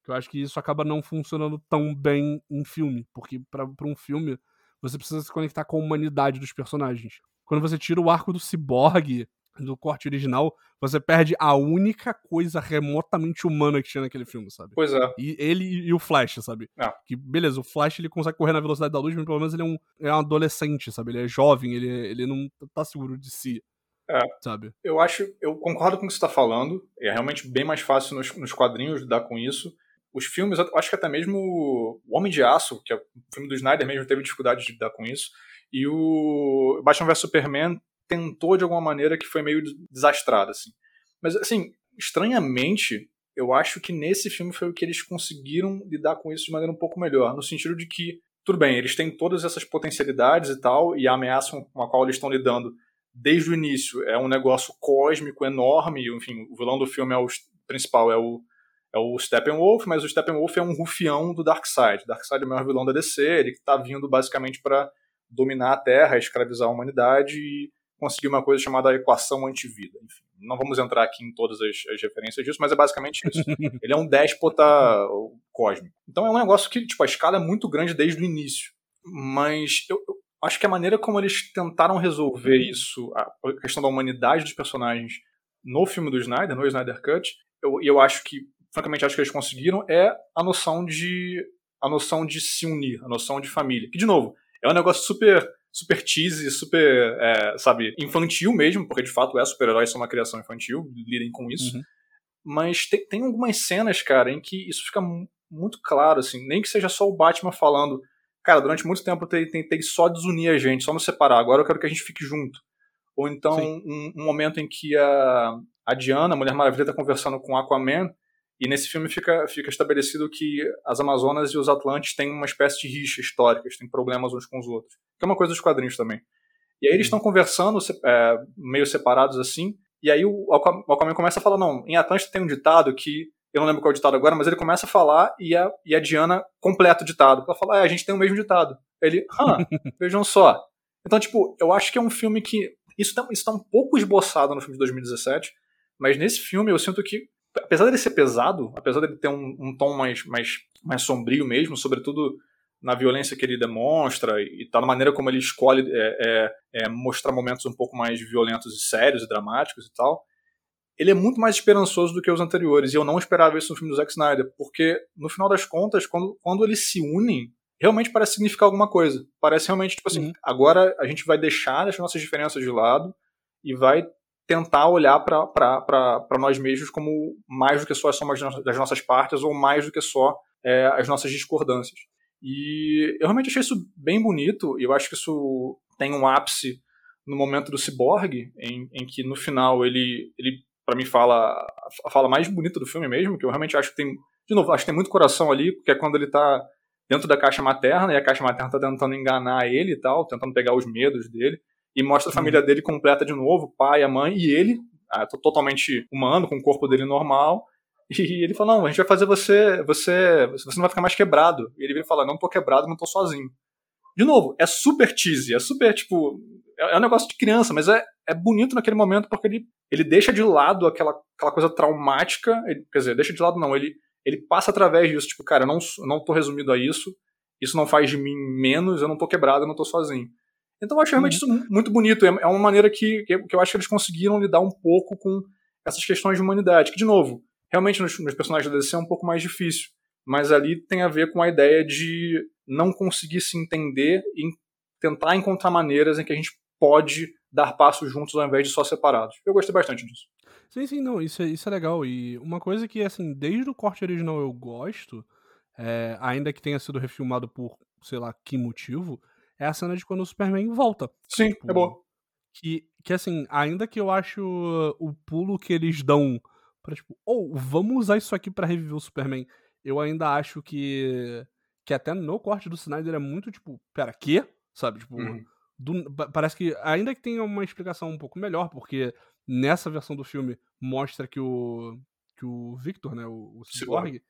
Eu acho que isso acaba não funcionando tão bem em filme, porque para um filme você precisa se conectar com a humanidade dos personagens. Quando você tira o arco do ciborgue do corte original, você perde a única coisa remotamente humana que tinha naquele filme, sabe? Pois é. E ele e o Flash, sabe? É. Que, beleza, o Flash ele consegue correr na velocidade da luz, mas pelo menos ele é um, é um adolescente, sabe? Ele é jovem, ele, ele não tá seguro de si. É. Sabe? Eu acho, eu concordo com o que você tá falando. É realmente bem mais fácil nos, nos quadrinhos lidar com isso. Os filmes, eu acho que até mesmo O Homem de Aço, que é o filme do Snyder mesmo, teve dificuldade de lidar com isso. E o Batman vs Superman tentou de alguma maneira que foi meio desastrado, assim. Mas, assim, estranhamente, eu acho que nesse filme foi o que eles conseguiram lidar com isso de maneira um pouco melhor, no sentido de que, tudo bem, eles têm todas essas potencialidades e tal, e a ameaça com a qual eles estão lidando desde o início é um negócio cósmico enorme, enfim, o vilão do filme é o principal é o é o Steppenwolf, mas o Steppenwolf é um rufião do Darkseid. Darkseid é o maior vilão da DC, ele está vindo basicamente para dominar a Terra, escravizar a humanidade e conseguir uma coisa chamada equação antivida. Enfim, não vamos entrar aqui em todas as, as referências disso, mas é basicamente isso. Ele é um déspota cósmico. Então é um negócio que, tipo, a escala é muito grande desde o início. Mas eu, eu acho que a maneira como eles tentaram resolver isso, a questão da humanidade dos personagens no filme do Snyder, no Snyder Cut, eu, eu acho que, francamente, acho que eles conseguiram, é a noção de a noção de se unir, a noção de família. Que, de novo, é um negócio super super cheesy, super, é, sabe, infantil mesmo, porque de fato é super-heróis são uma criação infantil, lidem com isso. Uhum. Mas tem, tem algumas cenas, cara, em que isso fica muito claro, assim, nem que seja só o Batman falando, cara, durante muito tempo eu tentei só desunir a gente, só nos separar, agora eu quero que a gente fique junto. Ou então um, um, momento em que a, a Diana, a Mulher Maravilha, tá conversando com o Aquaman, e nesse filme fica, fica estabelecido que as Amazonas e os Atlantes têm uma espécie de rixa histórica, eles têm problemas uns com os outros. Que é uma coisa dos quadrinhos também. E aí eles estão conversando, é, meio separados assim, e aí o Aquaman começa a falar, não, em Atlântida tem um ditado que, eu não lembro qual é o ditado agora, mas ele começa a falar e a, e a Diana completa o ditado. Ela fala, ah, a gente tem o mesmo ditado. Ele, ah, vejam só. Então, tipo, eu acho que é um filme que. Isso está isso tá um pouco esboçado no filme de 2017, mas nesse filme eu sinto que apesar dele ser pesado, apesar dele ter um, um tom mais, mais, mais sombrio mesmo, sobretudo na violência que ele demonstra e tá na maneira como ele escolhe é, é, é, mostrar momentos um pouco mais violentos e sérios e dramáticos e tal, ele é muito mais esperançoso do que os anteriores. E eu não esperava isso no filme do Zack Snyder, porque no final das contas, quando, quando eles se unem, realmente parece significar alguma coisa. Parece realmente, tipo assim, uhum. agora a gente vai deixar as nossas diferenças de lado e vai tentar olhar para nós mesmos como mais do que só a soma das nossas partes ou mais do que só é, as nossas discordâncias. E eu realmente achei isso bem bonito, e eu acho que isso tem um ápice no momento do Cyborg, em, em que no final ele, ele para mim, fala a fala mais bonita do filme mesmo, que eu realmente acho que tem, de novo, acho que tem muito coração ali, porque é quando ele tá dentro da caixa materna, e a caixa materna tá tentando enganar ele e tal, tentando pegar os medos dele, e mostra a família dele completa de novo, o pai, a mãe e ele, ah, totalmente humano, com o corpo dele normal, e ele fala, não, a gente vai fazer você, você, você não vai ficar mais quebrado. E ele vem falar, não tô quebrado, não tô sozinho. De novo, é super cheesy, é super, tipo, é, é um negócio de criança, mas é, é bonito naquele momento porque ele, ele deixa de lado aquela, aquela coisa traumática, ele, quer dizer, deixa de lado não, ele, ele passa através disso, tipo, cara, eu não, eu não tô resumido a isso, isso não faz de mim menos, eu não tô quebrado, eu não tô sozinho. Então eu acho realmente uhum. isso muito bonito, é, é uma maneira que, que eu acho que eles conseguiram lidar um pouco com essas questões de humanidade, que, de novo, Realmente nos, nos personagens da DC é um pouco mais difícil, mas ali tem a ver com a ideia de não conseguir se entender e tentar encontrar maneiras em que a gente pode dar passos juntos ao invés de só separados. Eu gostei bastante disso. Sim, sim, não, isso é, isso é legal. E uma coisa que, assim, desde o corte original eu gosto, é, ainda que tenha sido refilmado por, sei lá, que motivo, é a cena de quando o Superman volta. Sim, tipo, é boa. Que, que, assim, ainda que eu acho o pulo que eles dão Pra, tipo, ou oh, vamos usar isso aqui para reviver o Superman. Eu ainda acho que. Que até no corte do Snyder é muito tipo, pera, quê? Sabe? Tipo, uhum. do, parece que. Ainda que tenha uma explicação um pouco melhor, porque nessa versão do filme mostra que o. Que o Victor, né? O, o Cyborg,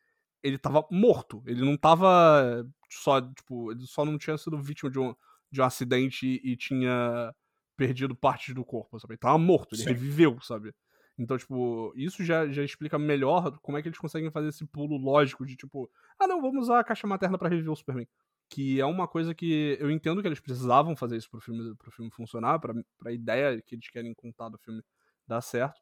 ele tava morto. Ele não tava só, tipo, ele só não tinha sido vítima de um, de um acidente e, e tinha perdido partes do corpo, sabe? Ele tava morto, ele Sim. reviveu, sabe? Então, tipo, isso já, já explica melhor como é que eles conseguem fazer esse pulo lógico de, tipo, ah, não, vamos usar a caixa materna para reviver o Superman. Que é uma coisa que eu entendo que eles precisavam fazer isso pro filme, pro filme funcionar, pra, pra ideia que eles querem contar do filme dar certo.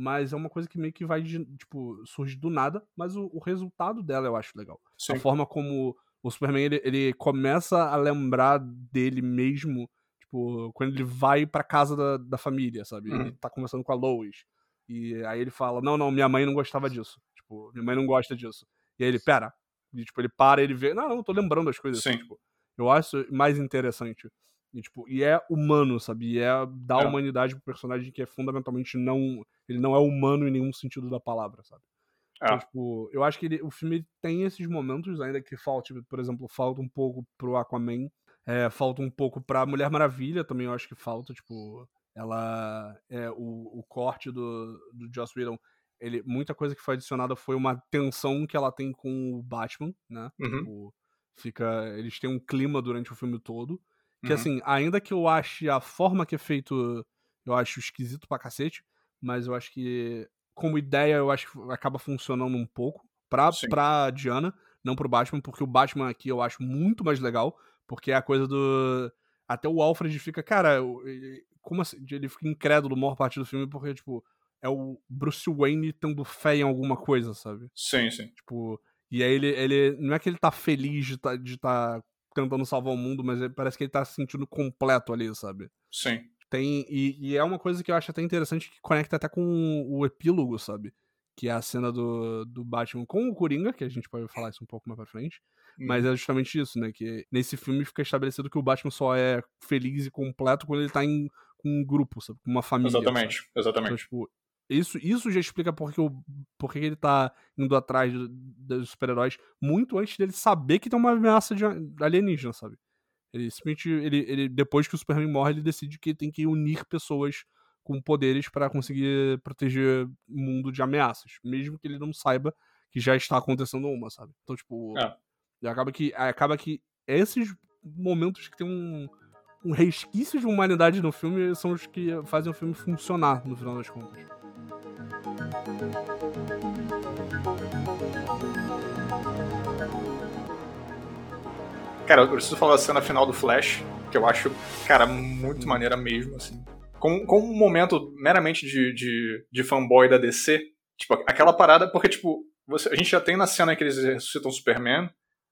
Mas é uma coisa que meio que vai, de, tipo, surge do nada, mas o, o resultado dela eu acho legal. Sim. A forma como o Superman, ele, ele começa a lembrar dele mesmo, tipo, quando ele vai pra casa da, da família, sabe? Uhum. Ele tá conversando com a Lois e aí ele fala: Não, não, minha mãe não gostava disso. Tipo, minha mãe não gosta disso. E aí ele, pera. E, tipo, ele para, ele vê. Não, não, tô lembrando as coisas. Sim. Assim, tipo, eu acho mais interessante. E, tipo, e é humano, sabe? E é dar é. humanidade pro personagem que é fundamentalmente não. Ele não é humano em nenhum sentido da palavra, sabe? É. Então, tipo, eu acho que ele, o filme tem esses momentos, ainda que falta, tipo, por exemplo, falta um pouco pro Aquaman, é, falta um pouco pra Mulher Maravilha também, eu acho que falta, tipo ela é o, o corte do, do Joss Whedon ele muita coisa que foi adicionada foi uma tensão que ela tem com o Batman né uhum. tipo, fica eles têm um clima durante o filme todo que uhum. assim ainda que eu ache a forma que é feito eu acho esquisito pra cacete mas eu acho que como ideia eu acho que acaba funcionando um pouco pra, pra Diana não pro Batman porque o Batman aqui eu acho muito mais legal porque é a coisa do até o Alfred fica, cara, como assim? Ele fica incrédulo a maior parte do filme porque, tipo, é o Bruce Wayne tendo fé em alguma coisa, sabe? Sim, sim. Tipo, e aí ele, ele não é que ele tá feliz de tá, de tá tentando salvar o mundo, mas parece que ele tá se sentindo completo ali, sabe? Sim. Tem, e, e, é uma coisa que eu acho até interessante que conecta até com o epílogo, sabe? Que é a cena do, do Batman com o Coringa, que a gente pode falar isso um pouco mais pra frente. Mas hum. é justamente isso, né? Que nesse filme fica estabelecido que o Batman só é feliz e completo quando ele tá em com um grupo, sabe? Com uma família. Exatamente, sabe? exatamente. Então, tipo, isso, isso já explica porque, o, porque ele tá indo atrás dos super-heróis muito antes dele saber que tem uma ameaça de alienígena, sabe? Ele simplesmente, ele, ele, depois que o Superman morre, ele decide que tem que unir pessoas com poderes para conseguir proteger o mundo de ameaças, mesmo que ele não saiba que já está acontecendo uma, sabe? Então, tipo, é. acaba que acaba que esses momentos que tem um um resquício de humanidade no filme são os que fazem o filme funcionar no final das contas. Cara, eu preciso falar da cena final do Flash, que eu acho, cara, muito hum. maneira mesmo, assim. Com, com um momento meramente de, de, de fanboy da DC, tipo, aquela parada, porque, tipo, você, a gente já tem na cena que eles ressuscitam o Superman,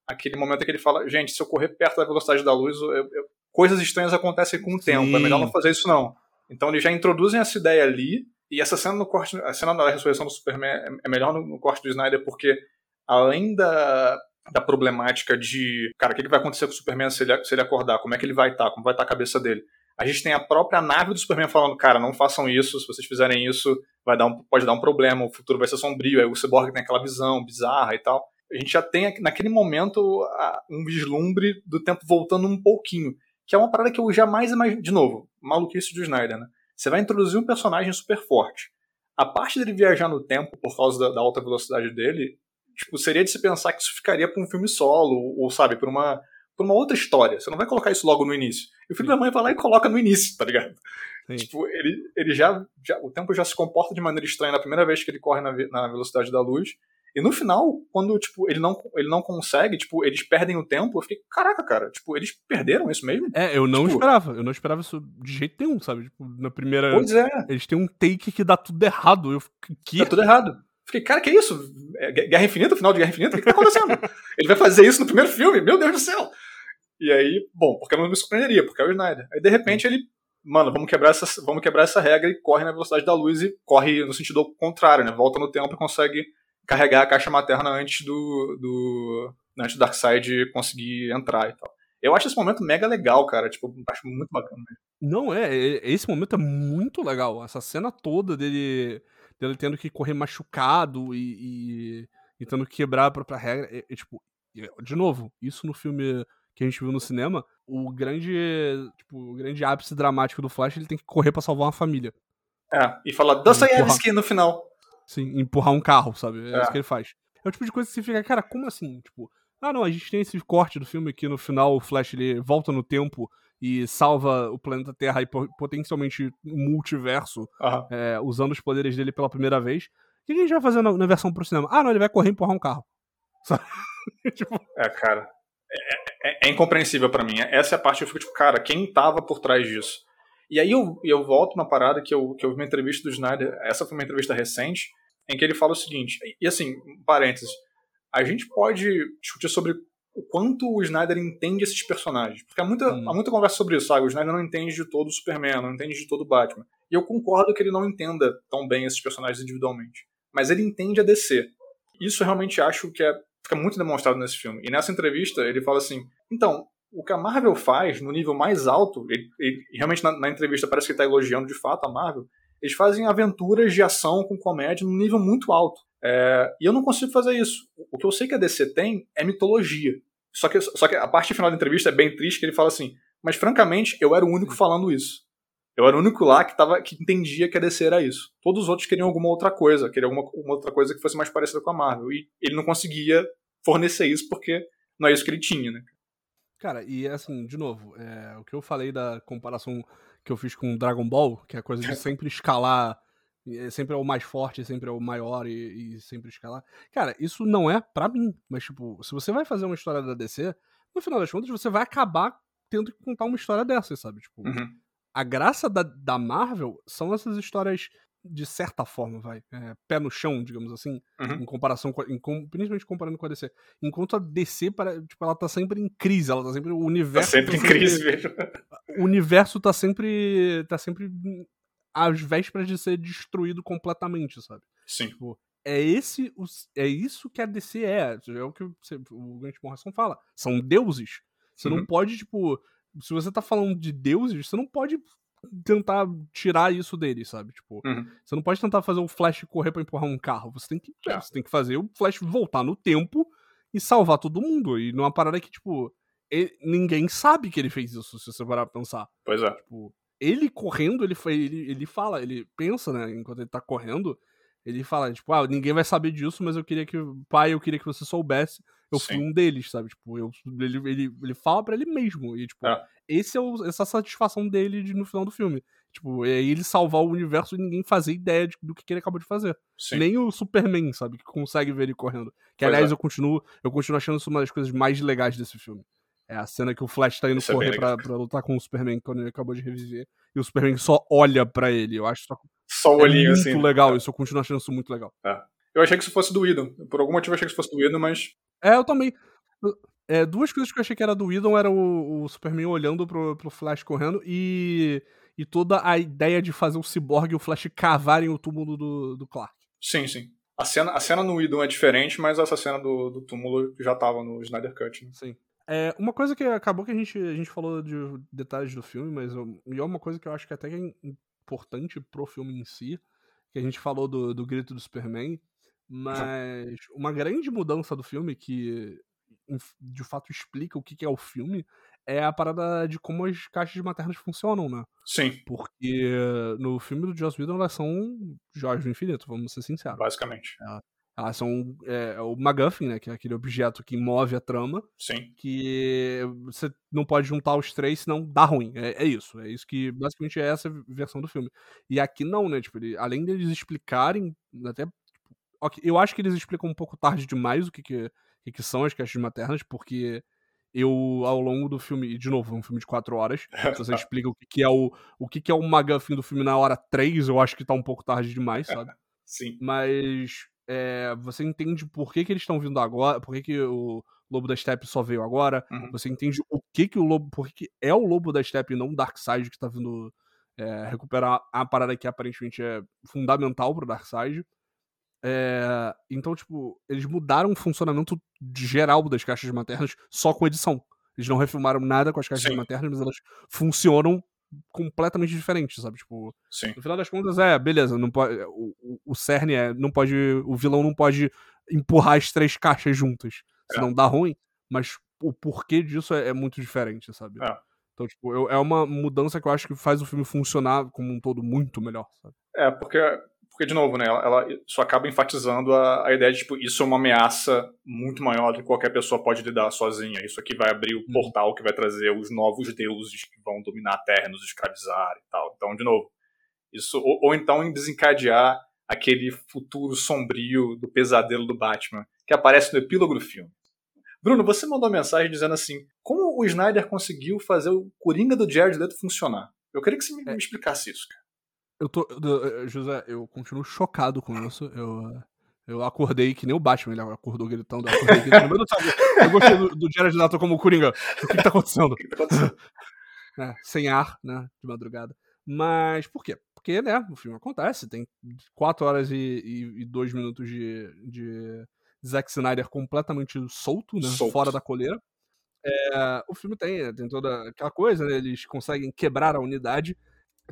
aquele momento que ele fala, gente, se eu correr perto da velocidade da luz, eu, eu, coisas estranhas acontecem com o Sim. tempo, é melhor não fazer isso não. Então eles já introduzem essa ideia ali, e essa cena no corte, a cena da ressurreição do Superman é, é melhor no, no corte do Snyder porque além da, da problemática de, cara, o que, vai acontecer com o Superman se ele, se ele acordar, como é que ele vai estar, como vai estar a cabeça dele. A gente tem a própria nave do Superman falando, cara, não façam isso, se vocês fizerem isso, vai dar um, pode dar um problema, o futuro vai ser sombrio, aí o Cyborg tem aquela visão bizarra e tal. A gente já tem naquele momento um vislumbre do tempo voltando um pouquinho, que é uma parada que eu jamais imaginei. De novo, maluquice do Snyder, né? Você vai introduzir um personagem super forte. A parte dele viajar no tempo por causa da, da alta velocidade dele, tipo, seria de se pensar que isso ficaria para um filme solo, ou, sabe, para uma, pra uma outra história. Você não vai colocar isso logo no início. E o filho Sim. da mãe vai lá e coloca no início, tá ligado? Sim. Tipo, ele, ele já, já, O tempo já se comporta de maneira estranha na primeira vez que ele corre na, na velocidade da luz. E no final, quando, tipo, ele não, ele não consegue, tipo, eles perdem o tempo, eu fiquei, caraca, cara, tipo, eles perderam isso mesmo? É, eu não tipo, esperava, eu não esperava isso de jeito nenhum, sabe? Tipo, na primeira. Pois é. Eles têm um take que dá tudo errado. Eu que? Dá tudo errado. Fiquei, cara, que isso? É Guerra Infinita, final de Guerra Infinita? O que, que tá acontecendo? ele vai fazer isso no primeiro filme? Meu Deus do céu! E aí, bom, porque eu não me surpreenderia, porque é o Snyder. Aí, de repente, ele, mano, vamos quebrar essa, vamos quebrar essa regra e corre na velocidade da luz e corre no sentido contrário, né? Volta no tempo e consegue carregar a caixa materna antes do, do antes do Darkseid conseguir entrar e tal. Eu acho esse momento mega legal, cara. Tipo, acho muito bacana. Não, é, é, esse momento é muito legal. Essa cena toda dele, dele tendo que correr machucado e, e, e tendo que quebrar a própria regra. É, é, tipo, de novo, isso no filme que a gente viu no cinema, o grande, tipo, o grande ápice dramático do Flash, ele tem que correr para salvar uma família. É, e falar Dostoyevsky no final. Sim, empurrar um carro, sabe? É, é, isso que ele faz. É o tipo de coisa que você fica, cara, como assim? Tipo, ah, não, a gente tem esse corte do filme que no final o Flash ele volta no tempo e salva o planeta Terra e potencialmente um multiverso uhum. é, usando os poderes dele pela primeira vez. O que a gente vai fazer na, na versão pro cinema? Ah, não, ele vai correr e empurrar um carro. tipo... É, cara. É, é, é incompreensível para mim. Essa é a parte que eu fico tipo, cara, quem tava por trás disso? E aí eu, eu volto na parada que eu, que eu vi uma entrevista do Snyder, essa foi uma entrevista recente, em que ele fala o seguinte, e assim, parênteses, a gente pode discutir sobre o quanto o Snyder entende esses personagens. Porque há muita, hum. há muita conversa sobre isso, sabe? O Snyder não entende de todo o Superman, não entende de todo o Batman. E eu concordo que ele não entenda tão bem esses personagens individualmente. Mas ele entende a DC. Isso eu realmente acho que é, fica muito demonstrado nesse filme. E nessa entrevista ele fala assim: então, o que a Marvel faz no nível mais alto, ele, ele realmente na, na, entrevista parece que ele está elogiando de fato a Marvel, eles fazem aventuras de ação com comédia num nível muito alto. É, e eu não consigo fazer isso. O que eu sei que a DC tem é mitologia. Só que, só que a parte final da entrevista é bem triste, que ele fala assim, mas francamente, eu era o único falando isso. Eu era o único lá que, tava, que entendia que a DC era isso. Todos os outros queriam alguma outra coisa, queriam alguma outra coisa que fosse mais parecida com a Marvel. E ele não conseguia fornecer isso porque não é isso que ele tinha, né? Cara, e assim, de novo, é, o que eu falei da comparação que eu fiz com Dragon Ball, que é a coisa de sempre escalar, sempre é o mais forte, sempre é o maior e, e, sempre escalar. Cara, isso não é para mim, mas tipo, se você vai fazer uma história da DC, no final das contas você vai acabar tendo que contar uma história dessa, sabe? Tipo, uhum. a graça da, da Marvel são essas histórias de certa forma, vai, é, pé no chão, digamos assim, uhum. em comparação com, em, principalmente comparando com a DC. Enquanto a DC, para, tipo, ela tá sempre em crise, ela tá sempre, o universo... Tá sempre tá em crise mesmo. O universo tá sempre, tá sempre às vésperas de ser destruído completamente, sabe? Sim. Tipo, é esse, é isso que a DC é, é o que o Grant Morrison fala, são deuses. Você uhum. não pode, tipo, se você tá falando de deuses, você não pode tentar tirar isso dele, sabe? Tipo, uhum. você não pode tentar fazer o Flash correr para empurrar um carro. Você tem que, é. você tem que fazer o Flash voltar no tempo e salvar todo mundo. E numa parada que, tipo, ele, ninguém sabe que ele fez isso, se você parar pra pensar. Pois é. Tipo, ele correndo, ele, foi, ele, ele fala, ele pensa, né, enquanto ele tá correndo, ele fala, tipo, ah, ninguém vai saber disso, mas eu queria que, pai, eu queria que você soubesse, eu Sim. fui um deles, sabe? Tipo, eu, ele, ele, ele fala para ele mesmo, e, tipo, é esse é o, essa satisfação dele de, no final do filme. Tipo, é ele salvar o universo e ninguém fazer ideia de, do que, que, ele acabou de fazer. Sim. Nem o Superman, sabe, que consegue ver ele correndo. Que, pois aliás, é. eu continuo eu continuo achando isso uma das coisas mais legais desse filme. É a cena que o Flash tá indo é correr é pra, pra, lutar com o Superman quando ele acabou de reviver. E o Superman só olha pra ele. Eu acho só. Só o olhinho é muito assim. Muito legal, é. isso eu continuo achando isso muito legal. É. Eu achei que isso fosse do Idon. Por algum motivo eu achei que isso fosse do Idon, mas. É, eu também. É, duas coisas que eu achei que era do Idon era o, o Superman olhando pro, pro Flash correndo e, e toda a ideia de fazer o Cyborg e o Flash cavarem o túmulo do, do Clark. Sim, sim. A cena, a cena no Idon é diferente, mas essa cena do, do túmulo já tava no Snyder Cut. Né? Sim. É, uma coisa que acabou que a gente, a gente falou de detalhes do filme, mas e é uma coisa que eu acho que até que é importante pro filme em si, que a gente falou do, do grito do Superman, mas uma grande mudança do filme que de fato explica o que é o filme é a parada de como as caixas maternas funcionam, né? Sim. Porque no filme do Joss Whedon elas são joias do infinito, vamos ser sinceros. Basicamente. Elas são é, o MacGuffin, né? Que é aquele objeto que move a trama. Sim. Que você não pode juntar os três, senão dá ruim. É, é isso. É isso que basicamente é essa versão do filme. E aqui não, né? Tipo, ele, além deles explicarem, até. Tipo, okay, eu acho que eles explicam um pouco tarde demais o que, que, que, que são as caixas maternas, porque eu, ao longo do filme, e de novo, é um filme de quatro horas, se você explica o que, que é o, o que, que é o McGuffin do filme na hora três, eu acho que tá um pouco tarde demais, sabe? Sim. Mas é, você entende por que, que eles estão vindo agora, por que, que o Lobo da Steppe só veio agora, uhum. você entende o que que o Lobo, por que, que é o Lobo da Steppe e não o Darkseid que tá vindo é, recuperar a parada que aparentemente é fundamental pro Darkseid. É, então, tipo, eles mudaram o funcionamento geral das caixas maternas só com edição. Eles não refilmaram nada com as caixas Sim. maternas, mas elas funcionam completamente diferentes, sabe? Tipo, Sim. no final das contas, é, beleza, não pode, o, o, o cerne é, não pode, o vilão não pode empurrar as três caixas juntas, senão é. dá ruim, mas o porquê disso é, é muito diferente, sabe? É. Então, tipo, eu, é uma mudança que eu acho que faz o filme funcionar como um todo muito melhor, sabe? É, porque porque, de novo, né, ela, isso acaba enfatizando a, a ideia de, tipo, isso é uma ameaça muito maior do que qualquer pessoa pode lidar sozinha. Isso aqui vai abrir o uhum. portal que vai trazer os novos deuses que vão dominar a Terra, nos escravizar e tal. Então, de novo, isso ou, ou então em desencadear aquele futuro sombrio do pesadelo do Batman que aparece no epílogo do filme. Bruno, você mandou uma mensagem dizendo assim: como o Snyder conseguiu fazer o Coringa do Jared Leto funcionar? Eu queria que você me, é. me explicasse isso, cara. Eu tô. Eh, José, eu continuo chocado com isso. Eu, eu acordei que nem o Batman, ele acordou gritando. Eu, acordei gritando, meu Deus, eu gostei do, do Jared Leto como Coringa. O que, que tá acontecendo? O que, que tá acontecendo? É, sem ar, né? De madrugada. Mas por quê? Porque, né, o filme acontece, tem 4 horas e, 2 minutos de, de Zack Snyder completamente solto, né? Solto. Fora da coleira. É, o filme tem, tem toda aquela coisa, né? Eles conseguem quebrar a unidade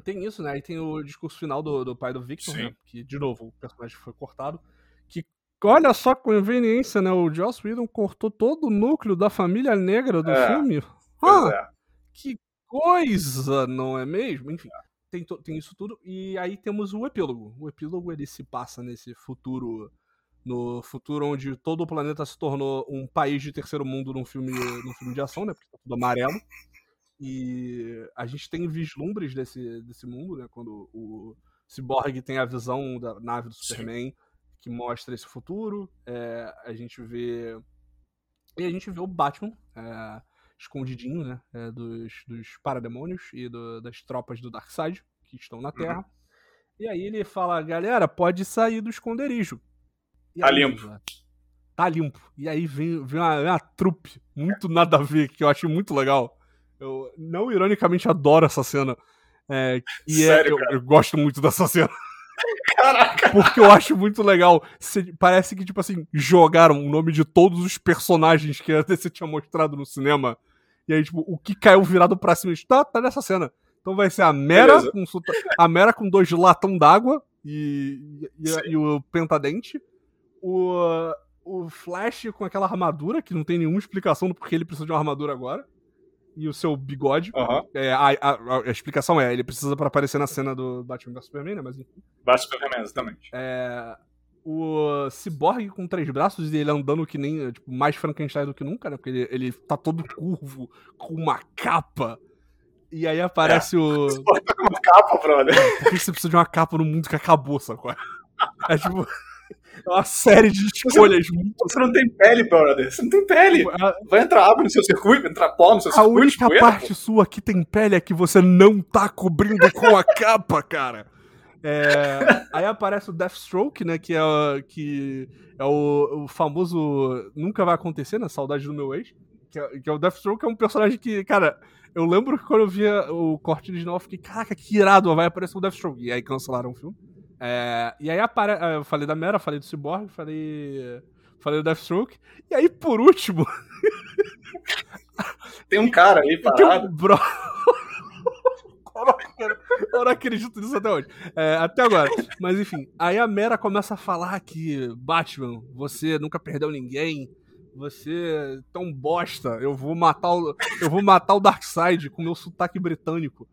tem isso, né? E tem o discurso final do, do pai do Victor, né? Que, de novo, o personagem foi cortado. Que, olha só a conveniência, né? O Joss Whedon cortou todo o núcleo da família negra do é, filme. Ah, é. que coisa, não é mesmo? Enfim, tem, tem isso tudo. E aí temos o epílogo. O epílogo, ele se passa nesse futuro... No futuro onde todo o planeta se tornou um país de terceiro mundo num filme, num filme de ação, né? Porque tá tudo amarelo. E a gente tem vislumbres desse, desse mundo, né? Quando o Cyborg tem a visão da nave do Superman Sim. que mostra esse futuro. É, a gente vê. E a gente vê o Batman é, escondidinho, né? É, dos, dos parademônios e do, das tropas do Darkseid que estão na Terra. Uhum. E aí ele fala, galera, pode sair do esconderijo. E tá aí, limpo. Tá limpo. E aí vem, vem uma, uma trupe muito nada a ver, que eu acho muito legal. Eu, não ironicamente, adoro essa cena. É, e é, Sério, é, eu, eu, gosto muito dessa cena. Caraca! Porque eu acho muito legal. Parece que, tipo assim, jogaram o nome de todos os personagens que a DC tinha mostrado no cinema. E aí, tipo, o que caiu virado pra cima? Tá, tá nessa cena. Então vai ser a Mera, com, a Mera com dois latão d'água e, e, e, o Pentadente. O, o Flash com aquela armadura, que não tem nenhuma explicação do porquê ele precisa de uma armadura agora e o seu bigode. Uhum. É, a, a, a, explicação é, ele precisa para aparecer na cena do Batman vs Superman, né? Mas enfim. Batman Superman, exatamente. É, o Cyborg com três braços e ele andando que nem, tipo, mais Frankenstein do que nunca, né? Porque ele, ele tá todo curvo, com uma capa. E aí aparece é. o. Tá com uma capa, brother. Por que você precisa de uma capa no mundo que acabou, sacou? É tipo. É uma série de escolhas você, muito. Você não tem pele, brother. Você não tem pele. Vai entrar água no seu circuito, vai entrar pó no seu a circuito. A única poeira, parte pô. sua que tem pele é que você não tá cobrindo com a capa, cara. É, aí aparece o Deathstroke, né? Que é, que é o, o, famoso Nunca vai acontecer, né? Saudade do meu ex. Que é, que é o Deathstroke, é um personagem que, cara, eu lembro que quando eu via o corte original, eu fiquei, caraca, que irado, vai aparecer o Deathstroke. E aí cancelaram o filme. É, e aí apare... É, eu falei da Mera, falei do Cyborg, falei. Falei do Deathstroke. E aí, por último. Tem um cara aí parado. Um bro... eu não acredito nisso até hoje. É, até agora. Mas enfim, aí a Mera começa a falar que Batman, você nunca perdeu ninguém. Você é tão bosta. Eu vou matar o, eu vou matar o Darkseid com meu sotaque britânico.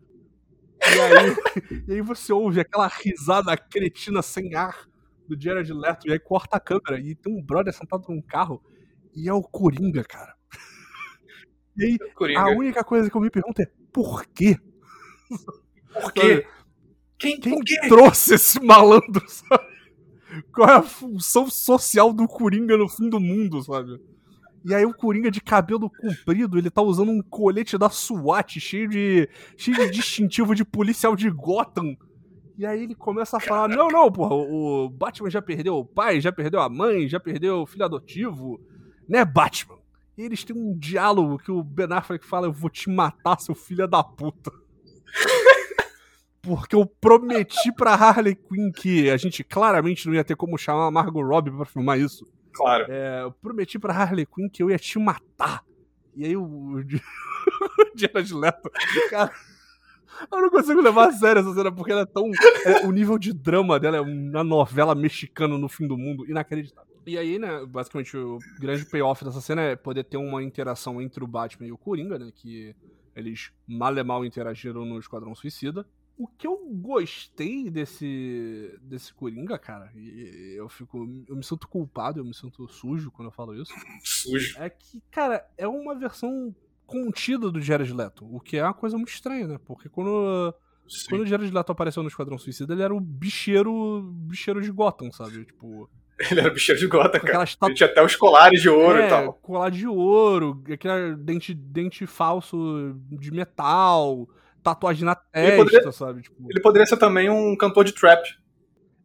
E aí, e aí você ouve aquela risada cretina sem ar do Jared Leto, e aí corta a câmera, e tem um brother sentado num carro, e é o Coringa, cara. E aí, Coringa. a única coisa que eu me pergunto é, por quê? Por quê? Quem, Quem por quê? trouxe esse malandro, sabe? Qual é a função social do Coringa no fim do mundo, sabe? E aí o Coringa de cabelo comprido, ele tá usando um colete da SWAT cheio de, cheio de distintivo de policial de Gotham. E aí ele começa a falar: Não, não, porra, o Batman já perdeu o pai, já perdeu a mãe, já perdeu o filho adotivo. Né, Batman? E eles têm um diálogo que o Ben Affleck fala: Eu vou te matar, seu filho da puta. Porque eu prometi pra Harley Quinn que a gente claramente não ia ter como chamar a Margot Robbie pra filmar isso. Claro. É, eu prometi pra Harley Quinn que eu ia te matar. E aí o, o Jared Leto, cara, eu não consigo levar a sério essa cena porque ela é tão. É, o nível de drama dela é uma novela mexicana no fim do mundo, inacreditável. E aí, né, basicamente o grande payoff dessa cena é poder ter uma interação entre o Batman e o Coringa, né, que eles mal e mal interagiram no Esquadrão Suicida o que eu gostei desse desse Coringa, cara, e eu fico eu me sinto culpado, eu me sinto sujo quando eu falo isso. Sujo. É que, cara, é uma versão contida do Jared Leto, o que é uma coisa muito estranha, né? Porque quando Sim. quando o Jared Leto apareceu no Esquadrão Suicida, ele era o bicheiro bicheiro de Gotham, sabe? Tipo, ele era bicheiro de gota, cara. Ele tinha até os colares de ouro é, e tal. Colar de ouro, aquele dente, dente falso de metal tatuagem na testa, poderia, sabe? Tipo... Ele poderia ser também um cantor de trap.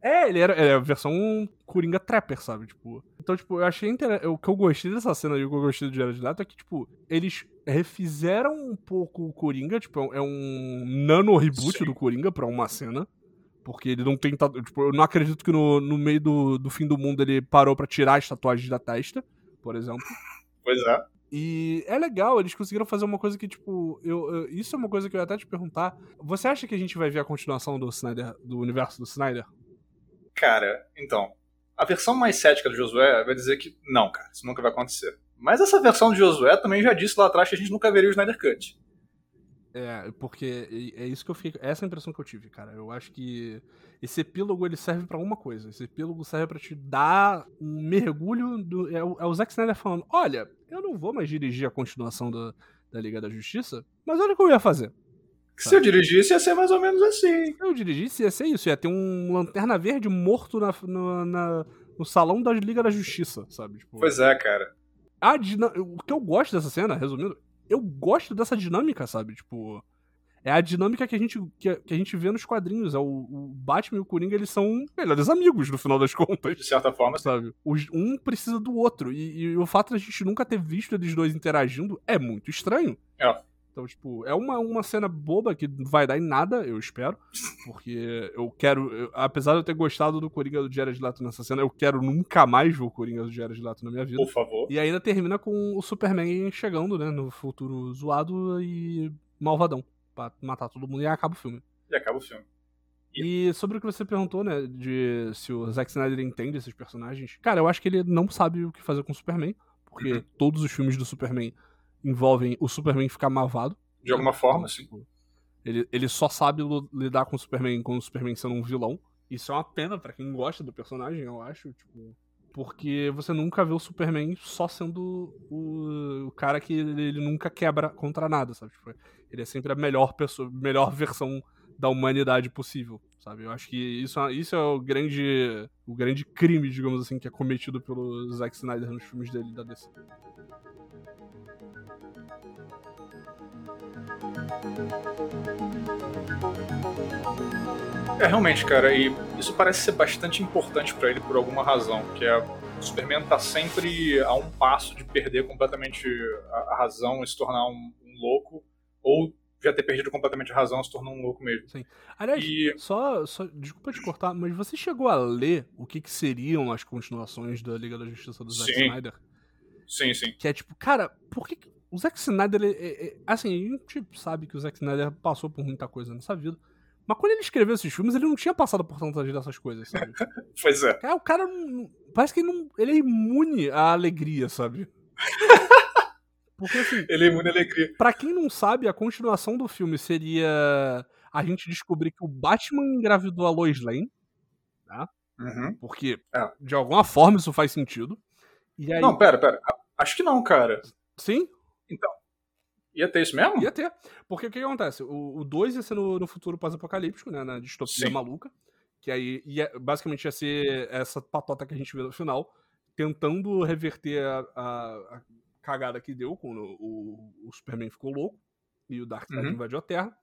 É, ele era, é a versão Coringa Trapper, sabe? Tipo. Então, tipo, eu achei interessante. O que eu gostei dessa cena e o que eu gostei do Jared Leto é que, tipo, eles refizeram um pouco o Coringa, tipo, é um nano reboot Sim. do Coringa pra uma cena. Porque ele não tem. Tipo, eu não acredito que no, no meio do, do fim do mundo ele parou para tirar as tatuagens da testa, por exemplo. Pois é. E é legal, eles conseguiram fazer uma coisa que, tipo, eu, eu, isso é uma coisa que eu ia até te perguntar. Você acha que a gente vai ver a continuação do Snyder, do universo do Snyder? Cara, então. A versão mais cética do Josué vai dizer que não, cara, isso nunca vai acontecer. Mas essa versão do Josué também já disse lá atrás que a gente nunca veria o Snyder Cut. É, porque é isso que eu fiquei. Essa é a impressão que eu tive, cara. Eu acho que esse epílogo ele serve para uma coisa. Esse epílogo serve para te dar um mergulho. Do, é, o, é o Zack Snyder falando: olha, eu não vou mais dirigir a continuação do, da Liga da Justiça, mas olha o que eu ia fazer. Se eu dirigisse, ia ser mais ou menos assim. Se eu dirigisse, ia ser isso. Ia ter um lanterna verde morto na, no, na, no salão da Liga da Justiça, sabe? Tipo, pois é, cara. A, o que eu gosto dessa cena, resumindo, eu gosto dessa dinâmica, sabe? Tipo, é a dinâmica que a gente, que a, que a gente vê nos quadrinhos. É o, o, Batman e o Coringa, eles são melhores amigos, no final das contas. De certa forma, sabe? Os, um precisa do outro. E, e, o fato de a gente nunca ter visto eles dois interagindo é muito estranho. É. Então, tipo, é uma, uma cena boba que não vai dar em nada, eu espero. Porque eu quero. Eu, apesar de eu ter gostado do Coringa do Jared Leto nessa cena, eu quero nunca mais ver o Coringa do Jared Leto na minha vida. Por favor. E ainda termina com o Superman chegando, né? No futuro zoado e malvadão. Pra matar todo mundo e acaba o filme. E acaba o filme. E sobre o que você perguntou, né, de se o Zack Snyder entende esses personagens, cara, eu acho que ele não sabe o que fazer com o Superman, porque uhum. todos os filmes do Superman envolvem o Superman ficar malvado. De alguma forma, sim. Tipo, ele, ele só sabe lidar com o Superman com o Superman sendo um vilão. Isso é uma pena para quem gosta do personagem, eu acho. Tipo, porque você nunca vê o Superman só sendo o, o cara que ele, ele, nunca quebra contra nada, sabe? Tipo, ele é sempre a melhor pessoa, melhor versão da humanidade possível. sabe? Eu acho que isso, é, isso é o grande, o grande crime, digamos assim, que é cometido pelo Zack Snyder nos filmes dele da DC. É, realmente, cara, e isso parece ser bastante importante para ele por alguma razão, que é o Superman tá sempre a um passo de perder completamente a, razão e se tornar um, um, louco, ou já ter perdido completamente a razão e se tornar um louco mesmo. Sim. Aliás, e... só, só, desculpa te cortar, mas você chegou a ler o que, que seriam as continuações da Liga da Justiça do Zack Snyder? Sim, sim. Que é tipo, cara, por que. O Zack Snyder, ele, é, é, assim, a gente sabe que o Zack Snyder passou por muita coisa nessa vida. Mas quando ele escreveu esses filmes, ele não tinha passado por tantas dessas coisas, sabe? pois é. é o cara parece que ele, não, ele é imune à alegria, sabe? Porque assim. Ele é imune à alegria. Pra quem não sabe, a continuação do filme seria a gente descobrir que o Batman engravidou a Lois Lane. Tá? Uhum. Porque, é. de alguma forma, isso faz sentido. Aí... Não, pera, pera. Acho que não, cara. Sim? Então, Ia ter isso mesmo? Ia ter. Porque o que, que acontece? O 2 ia ser no, no futuro pós-apocalíptico, né? Na distopia Sim. maluca. Que aí ia, basicamente ia ser essa patota que a gente vê no final, tentando reverter a, a, a cagada que deu quando o, o, Superman ficou louco e o Darkseid uhum. invadiu a Terra.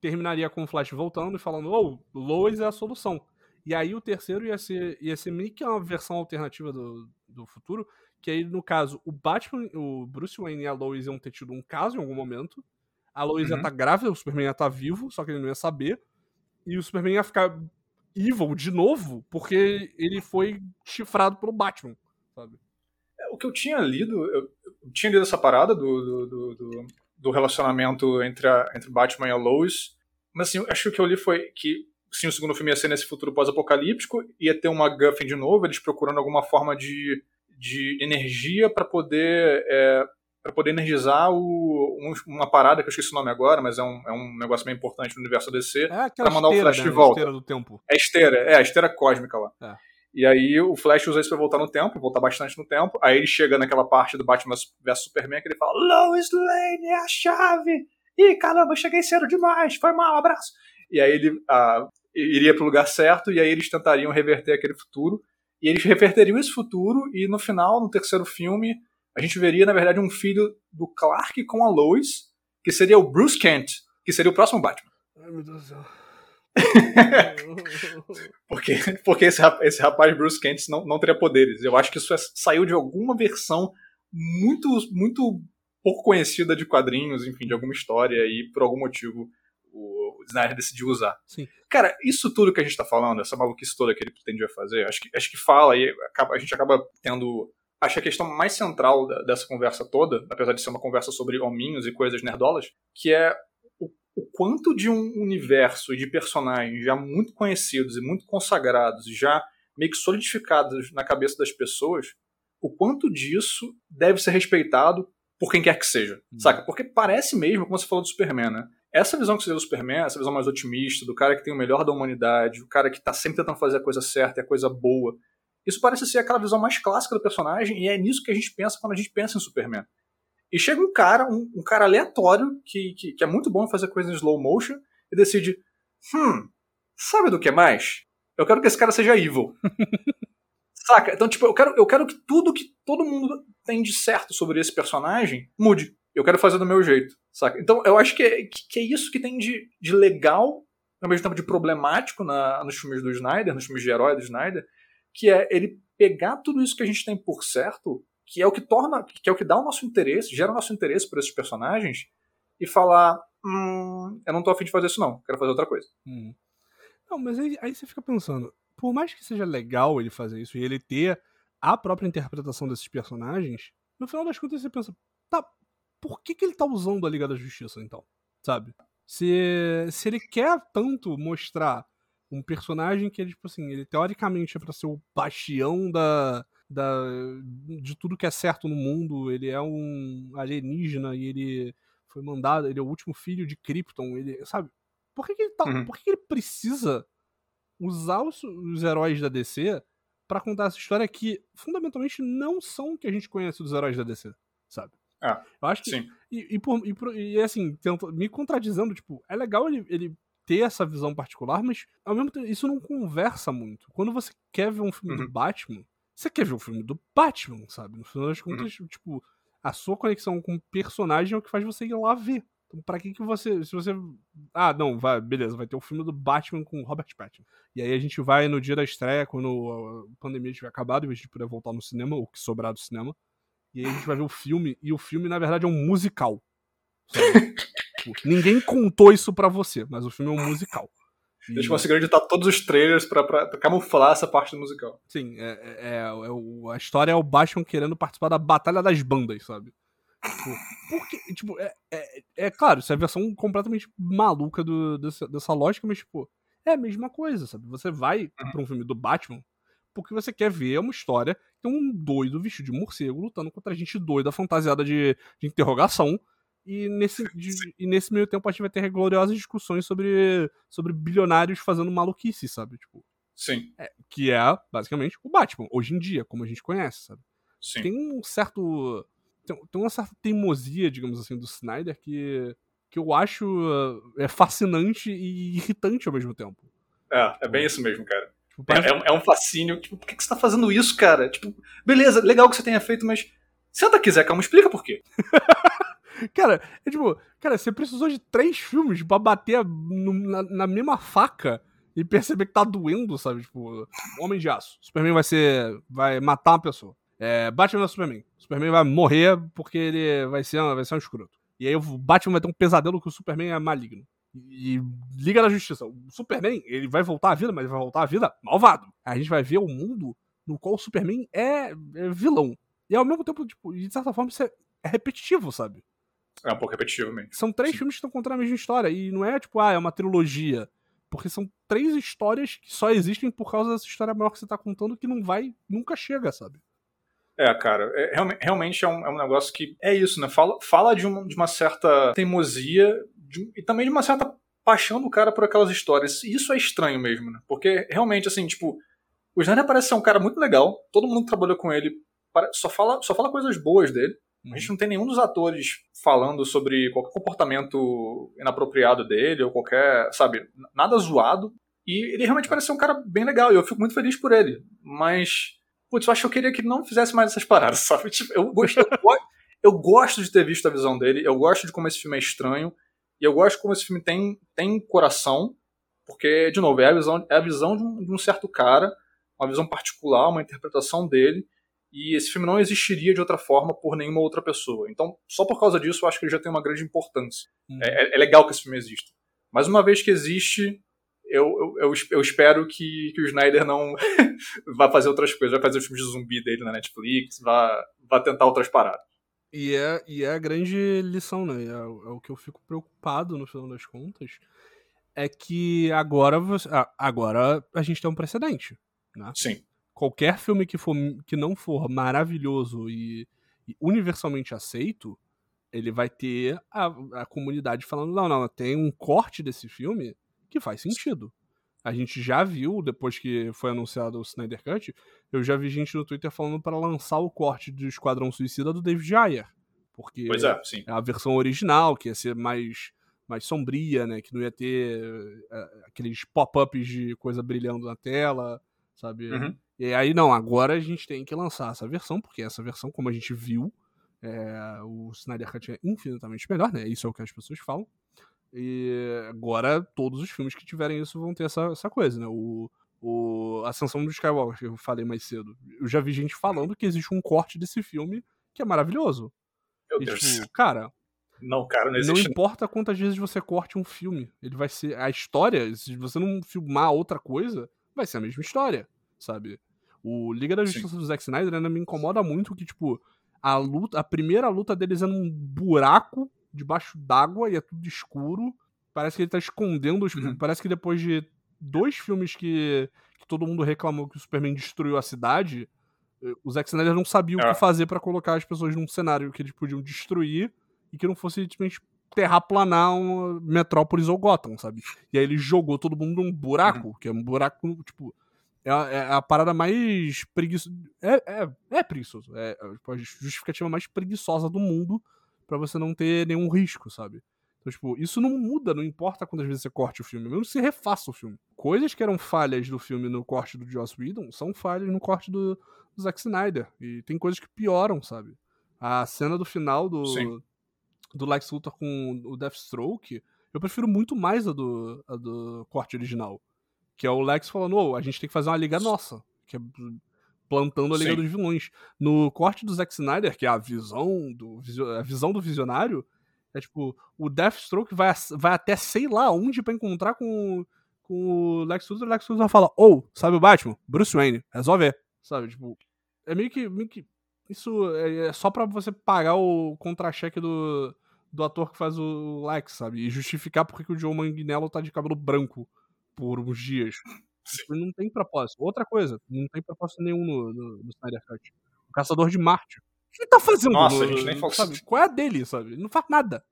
Terminaria com o Flash voltando e falando: Ô, oh, Lois é a solução. E aí o terceiro ia ser, ia ser meio que uma versão alternativa do, do futuro, que aí, no caso, o Batman, o Bruce Wayne e a Lois iam ter tido um caso em algum momento. A Lois uhum. ia estar tá grávida, o Superman ia estar tá vivo, só que ele não ia saber. E o Superman ia ficar evil de novo, porque ele foi chifrado pelo Batman, sabe? É, o que eu tinha lido, eu, eu tinha lido essa parada do, do, do, do relacionamento entre, a, entre Batman e a Lois, mas assim, acho que o que eu li foi que sim, o segundo filme ia ser nesse futuro pós-apocalíptico, ia ter uma Guffin de novo, eles procurando alguma forma de de energia para poder é, para poder energizar o, um, uma parada que eu esqueci o nome agora, mas é um, é um negócio bem importante no universo DC, é para mandar o Flash né? de volta. A esteira do tempo. É a esteira, é a esteira cósmica lá. É. E aí o Flash usa isso pra voltar no tempo, voltar bastante no tempo. Aí ele chega naquela parte do Batman vs Superman que ele fala: Lois Lane é a chave! Ih, caramba, cheguei cedo demais, foi mal, abraço. E aí ele ah, iria pro lugar certo, e aí eles tentariam reverter aquele futuro. E eles reverteriam esse futuro, e no final, no terceiro filme, a gente veria, na verdade, um filho do Clark com a Lois, que seria o Bruce Kent, que seria o próximo Batman. Ai, meu Deus do céu. porque porque esse, esse rapaz Bruce Kent não, não teria poderes. Eu acho que isso é, saiu de alguma versão muito muito pouco conhecida de quadrinhos, enfim, de alguma história e por algum motivo o, Snyder decidiu usar. Sim. Cara, isso tudo que a gente tá falando, essa maluquice toda que ele pretendia fazer, acho que, acho que fala e acaba, a gente acaba tendo. Acho que a questão mais central da, dessa conversa toda, apesar de ser uma conversa sobre hominhos e coisas nerdolas, que é o, quanto de um universo e de personagens já muito conhecidos e muito consagrados, já meio que solidificados na cabeça das pessoas, o quanto disso deve ser respeitado por quem quer que seja, hum. saca? Porque parece mesmo, como você falou do Superman, né? essa visão que você vê do Superman, essa visão mais otimista, do cara que tem o melhor da humanidade, o cara que tá sempre tentando fazer a coisa certa e a coisa boa, isso parece ser aquela visão mais clássica do personagem e é nisso que a gente pensa quando a gente pensa em Superman. E chega um cara, um, um cara aleatório, que, que, que, é muito bom em fazer coisas em slow motion, e decide: hum, sabe do que mais? Eu quero que esse cara seja evil. Saca? Então, tipo, eu quero, eu quero que tudo que todo mundo tem de certo sobre esse personagem mude eu quero fazer do meu jeito, saca? Então eu acho que é, que é isso que tem de, de legal, ao mesmo tempo de problemático na, nos filmes do Snyder, nos filmes de herói do Snyder, que é ele pegar tudo isso que a gente tem por certo, que é o que torna, que é o que dá o nosso interesse, gera o nosso interesse por esses personagens, e falar, hum, eu não tô afim de fazer isso não, quero fazer outra coisa. Hum. Não, mas aí, aí você fica pensando, por mais que seja legal ele fazer isso e ele ter a própria interpretação desses personagens, no final das contas você pensa, tá, por que, que ele tá usando a Liga da Justiça, então? Sabe? Se, se ele quer tanto mostrar um personagem que ele, tipo assim, ele teoricamente é pra ser o bastião da, da, de tudo que é certo no mundo, ele é um alienígena e ele foi mandado, ele é o último filho de Krypton, ele, sabe? Por que, que ele tá, uhum. por que, que, ele precisa usar os, os heróis da DC para contar essa história que fundamentalmente não são o que a gente conhece dos heróis da DC, sabe? Ah, eu acho que. Sim. E, e, por, e, por, e assim, tento, me contradizendo, tipo, é legal ele, ele ter essa visão particular, mas ao mesmo tempo isso não conversa muito. Quando você quer ver um filme uhum. do Batman, você quer ver um filme do Batman, sabe? No final das uhum. contas, uhum. tipo, a sua conexão com o personagem é o que faz você ir lá ver. Então, pra que que você. Se você. Ah, não, vai, beleza, vai ter o um filme do Batman com Robert Pattinson. E aí a gente vai no dia da estreia, quando a pandemia tiver acabado, em vez de poder voltar no cinema, o que sobrar do cinema. E aí a gente vai ver o filme, e o filme, na verdade, é um musical. tipo, ninguém contou isso pra você, mas o filme é um musical. Eles conseguiram editar todos os trailers pra camuflar essa parte do musical. Sim, é, é, é, é a história é o Batman querendo participar da Batalha das Bandas, sabe? Tipo, porque, tipo, é, é, é, claro, isso é a versão completamente maluca do, dessa, dessa lógica, mas, tipo, é a mesma coisa, sabe? Você vai uhum. pra um filme do Batman porque você quer ver uma história tem um doido vestido de morcego lutando contra gente doida fantasiada de, de interrogação. E nesse, e nesse meio tempo a gente vai ter gloriosas discussões sobre, sobre bilionários fazendo maluquice, sabe? Tipo, Sim. É, que é, basicamente, o Batman, hoje em dia, como a gente conhece, sabe? Sim. Tem um certo tem, tem uma certa teimosia, digamos assim, do Snyder que, que eu acho é fascinante e irritante ao mesmo tempo. É, é bem isso mesmo, cara. Tipo, parece... é, é, um fascínio. Tipo, por que, que você tá fazendo isso, cara? Tipo, beleza, legal que você tenha feito, mas senta aqui, Zé, calma, explica por quê. cara, é tipo, cara, você precisou de três filmes pra bater no, na, na, mesma faca e perceber que tá doendo, sabe? Tipo, Homem de Aço. Superman vai ser. vai matar uma pessoa. É, Batman é Superman. Superman vai morrer porque ele vai ser, vai ser um escroto. E aí o Batman vai ter um pesadelo que o Superman é maligno. E Liga da Justiça. O Superman, ele vai voltar à vida, mas ele vai voltar à vida malvado. A gente vai ver o mundo no qual o Superman é, é vilão. E ao mesmo tempo, tipo, de certa forma, isso é, é repetitivo, sabe? É um pouco repetitivo mesmo. São três Sim. filmes que estão contando a mesma história. E não é tipo, ah, é uma trilogia. Porque são três histórias que só existem por causa dessa história maior que você tá contando que não vai, nunca chega, sabe? É, cara, é, realmente é um, é um negócio que é isso, né? Fala, fala de, uma, de uma certa teimosia de, e também de uma certa paixão do cara por aquelas histórias. E isso é estranho mesmo, né? Porque realmente, assim, tipo, o Snyder parece ser um cara muito legal, todo mundo que trabalhou com ele só fala, só fala coisas boas dele. A gente não tem nenhum dos atores falando sobre qualquer comportamento inapropriado dele ou qualquer, sabe, nada zoado. E ele realmente parece ser um cara bem legal e eu fico muito feliz por ele. Mas putz, eu acho que eu queria que ele não fizesse mais essas paradas, sabe? Tipo, eu, gosto, eu, eu, gosto de ter visto a visão dele, eu gosto de como esse filme é estranho, e eu gosto como esse filme tem, tem coração, porque, de novo, é a visão, é a visão de, um, de um certo cara, uma visão particular, uma interpretação dele, e esse filme não existiria de outra forma por nenhuma outra pessoa. Então, só por causa disso, eu acho que ele já tem uma grande importância. Hum. É, é, legal que esse filme exista. Mas uma vez que existe, eu, eu, eu, espero que, que o Snyder não vá fazer outras coisas, vai fazer os filmes de zumbi dele na Netflix, vá, vá tentar outras paradas. E é, e é a grande lição, né? É, é, o que eu fico preocupado no final das contas. É que agora, você, agora a gente tem um precedente. Né? Sim. Qualquer filme que, for, que não for maravilhoso e, e universalmente aceito, ele vai ter a, a comunidade falando: não, não, tem um corte desse filme que faz sentido. A gente já viu, depois que foi anunciado o Snyder Cut, eu já vi gente no Twitter falando para lançar o corte do Esquadrão Suicida do David Ayer. Porque pois é, sim. é a versão original, que ia ser mais, mais sombria, né? Que não ia ter é, aqueles pop-ups de coisa brilhando na tela, sabe? Uhum. E aí, não, agora a gente tem que lançar essa versão, porque essa versão, como a gente viu, é, o Snyder Cut é infinitamente melhor, né? Isso é o que as pessoas falam. E agora todos os filmes que tiverem isso vão ter essa, essa coisa, né? O, o Ascensão do Skywalker, que eu falei mais cedo. Eu já vi gente falando que existe um corte desse filme que é maravilhoso. Meu e, Deus. Tipo, cara. Não, cara, não existe. Não importa quantas vezes você corte um filme. Ele vai ser. A história, se você não filmar outra coisa, vai ser a mesma história, sabe? O Liga da Justiça Sim. do Zack Snyder ainda me incomoda muito que, tipo, a luta, a primeira luta deles é num buraco debaixo d'água e é tudo escuro. Parece que ele tá escondendo os. Uhum. Parece que depois de dois filmes que, que todo mundo reclamou que o Superman destruiu a cidade, eh, o Zack Snyder não sabia o que é. fazer para colocar as pessoas num cenário que eles podiam destruir e que não fosse simplesmente terraplanar uma Metrópolis ou Gotham, sabe? E aí ele jogou todo mundo num buraco, uhum. que é um buraco, tipo. É a, é a parada mais preguiçosa. É, é, é preguiçoso. É, é tipo, a justificativa mais preguiçosa do mundo para você não ter nenhum risco, sabe? Então, tipo, isso não muda, não importa quantas vezes você corte o filme, mesmo se refaça o filme. Coisas que eram falhas do filme no corte do Joss Whedon são falhas no corte do, do Zack Snyder. E tem coisas que pioram, sabe? A cena do final do, do Lex Luthor com o Deathstroke, eu prefiro muito mais a do, a do corte original. Que é o Lex falando, oh, a gente tem que fazer uma liga nossa. Que é plantando a Liga Sim. dos Vilões. No corte do Zack Snyder, que é a visão do, a visão do visionário, é tipo, o Deathstroke vai, vai até sei lá onde para encontrar com, com o Lex Luthor, o Lex Luthor fala, ou, oh, sabe o Batman? Bruce Wayne, resolve. Sabe, tipo, é meio que, meio que isso é, é só para você pagar o contra-cheque do, do ator que faz o Lex, sabe? E justificar porque que o Joe Manganiello tá de cabelo branco por uns dias. Não tem propósito. Outra coisa, não tem propósito nenhum no, no, no Snyder Cut. O Caçador de Marte. O que ele tá fazendo? Nossa, no, a gente nem falou. Sabe? Qual é a dele, sabe? Ele não faz nada.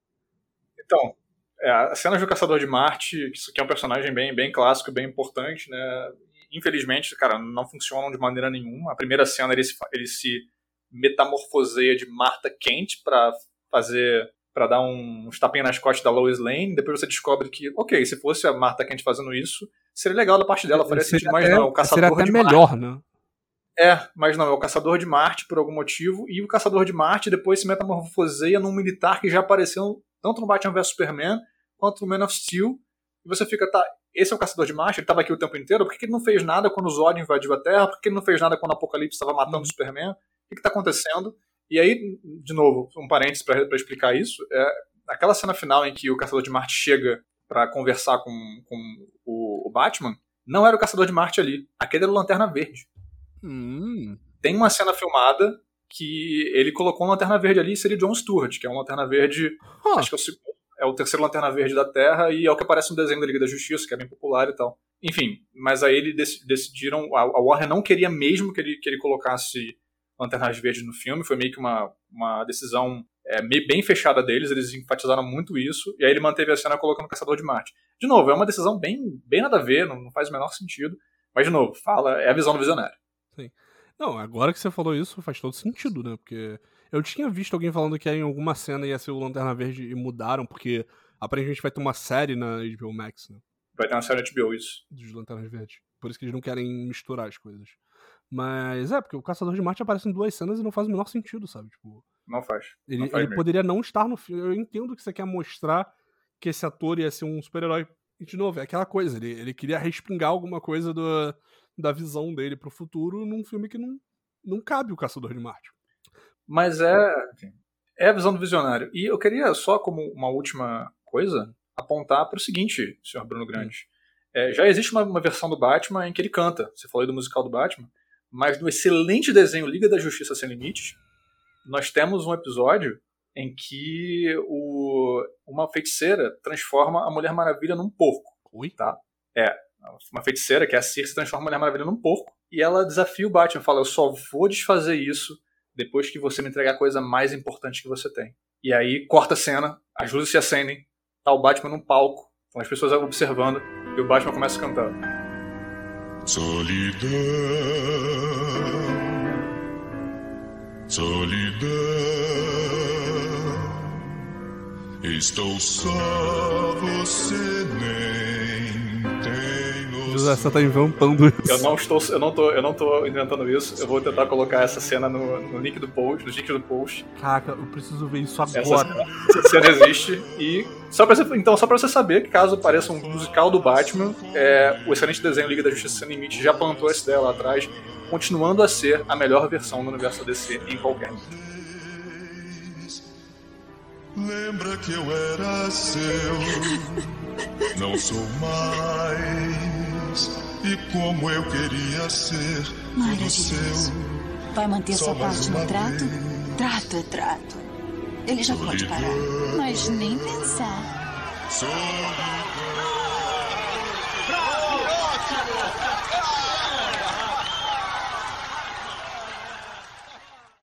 Então, é, a cena do Caçador de Marte, isso aqui é um personagem bem, bem clássico, bem importante, né? Infelizmente, cara, não funcionam de maneira nenhuma. A primeira cena ele se, ele se metamorfoseia de Marta Kent para fazer para dar um, uns tapinhas nas costas da Lois Lane, depois você descobre que, ok, se fosse a Marta Kent fazendo isso, seria legal da parte dela, faria sentido, mas não, é o caçador seria até de melhor, Marte. né? É, mas não, é o caçador de Marte por algum motivo, e o caçador de Marte depois se metamorfoseia num militar que já apareceu tanto no Batman vs Superman quanto no Man of Steel, e você fica, tá, esse é o caçador de Marte, ele estava aqui o tempo inteiro, por que ele não fez nada quando o Zod invadiu a Terra, por que ele não fez nada quando o Apocalipse estava matando uhum. o Superman, o que está acontecendo? E aí, de novo, um parênteses para explicar isso, é aquela cena final em que o Caçador de Marte chega para conversar com, com o, o, Batman, não era o Caçador de Marte ali. Aquele era o Lanterna Verde. Hum. Tem uma cena filmada que ele colocou uma Lanterna Verde ali e seria John Stewart, que é uma Lanterna Verde, oh. acho que é o, é o terceiro Lanterna Verde da Terra e é o que aparece no desenho da Liga da Justiça, que é bem popular e tal. Enfim, mas aí eles decidiram, a Warner não queria mesmo que ele, que ele colocasse Lanternas Verdes no filme, foi meio que uma, uma decisão é, bem fechada deles, eles enfatizaram muito isso, e aí ele manteve a cena colocando o Caçador de Marte. De novo, é uma decisão bem, bem nada a ver, não, não faz o menor sentido, mas de novo, fala, é a visão do visionário. Sim. Não, agora que você falou isso, faz todo sentido, né? Porque eu tinha visto alguém falando que em alguma cena ia ser o Lanterna Verde e mudaram, porque aparentemente vai ter uma série na HBO Max, né? Vai ter uma série na HBO, isso. Dos Lanternas Verdes. Por isso que eles não querem misturar as coisas. Mas é, porque o Caçador de Marte aparece em duas cenas e não faz o menor sentido, sabe? Tipo, não faz. Ele, não faz ele poderia não estar no filme. Eu entendo que você quer mostrar que esse ator ia ser um super-herói. E, de novo, é aquela coisa. Ele, ele queria respingar alguma coisa do, da visão dele pro futuro num filme que não, não cabe o Caçador de Marte. Mas é. É a visão do visionário. E eu queria só, como uma última coisa, apontar para o seguinte, senhor Bruno Grande. É, já existe uma, uma, versão do Batman em que ele canta. Você falou aí do musical do Batman mas no excelente desenho Liga da Justiça Sem Limites, nós temos um episódio em que o, uma feiticeira transforma a Mulher Maravilha num porco. Ui? Tá? É, uma feiticeira, que é a Circe, transforma a Mulher Maravilha num porco, e ela desafia o Batman, fala, eu só vou desfazer isso depois que você me entregar a coisa mais importante que você tem. E aí, corta a cena, as luzes se acendem, tá o Batman num palco, com as pessoas observando, e o Batman começa a cantar. Solidão, solidão, estou só, você nem José, você tá inventando isso. Eu não estou, eu não tô, eu não tô inventando isso. Eu vou tentar colocar essa cena no, no link do post, no link do post. Caraca, eu preciso ver isso agora. Essa, essa cena existe e só pra você, então, só pra você saber que caso pareça um musical do Batman, é, o excelente desenho Liga da Justiça Sem Limite já plantou essa ideia lá atrás, continuando a ser a melhor versão do universo DC em qualquer Lembra que eu era seu, não sou mais. E como eu queria ser tudo seu. Vai manter sua parte no trato? Trato é trato. Ele já pode parar. Mas nem pensar. Solidão.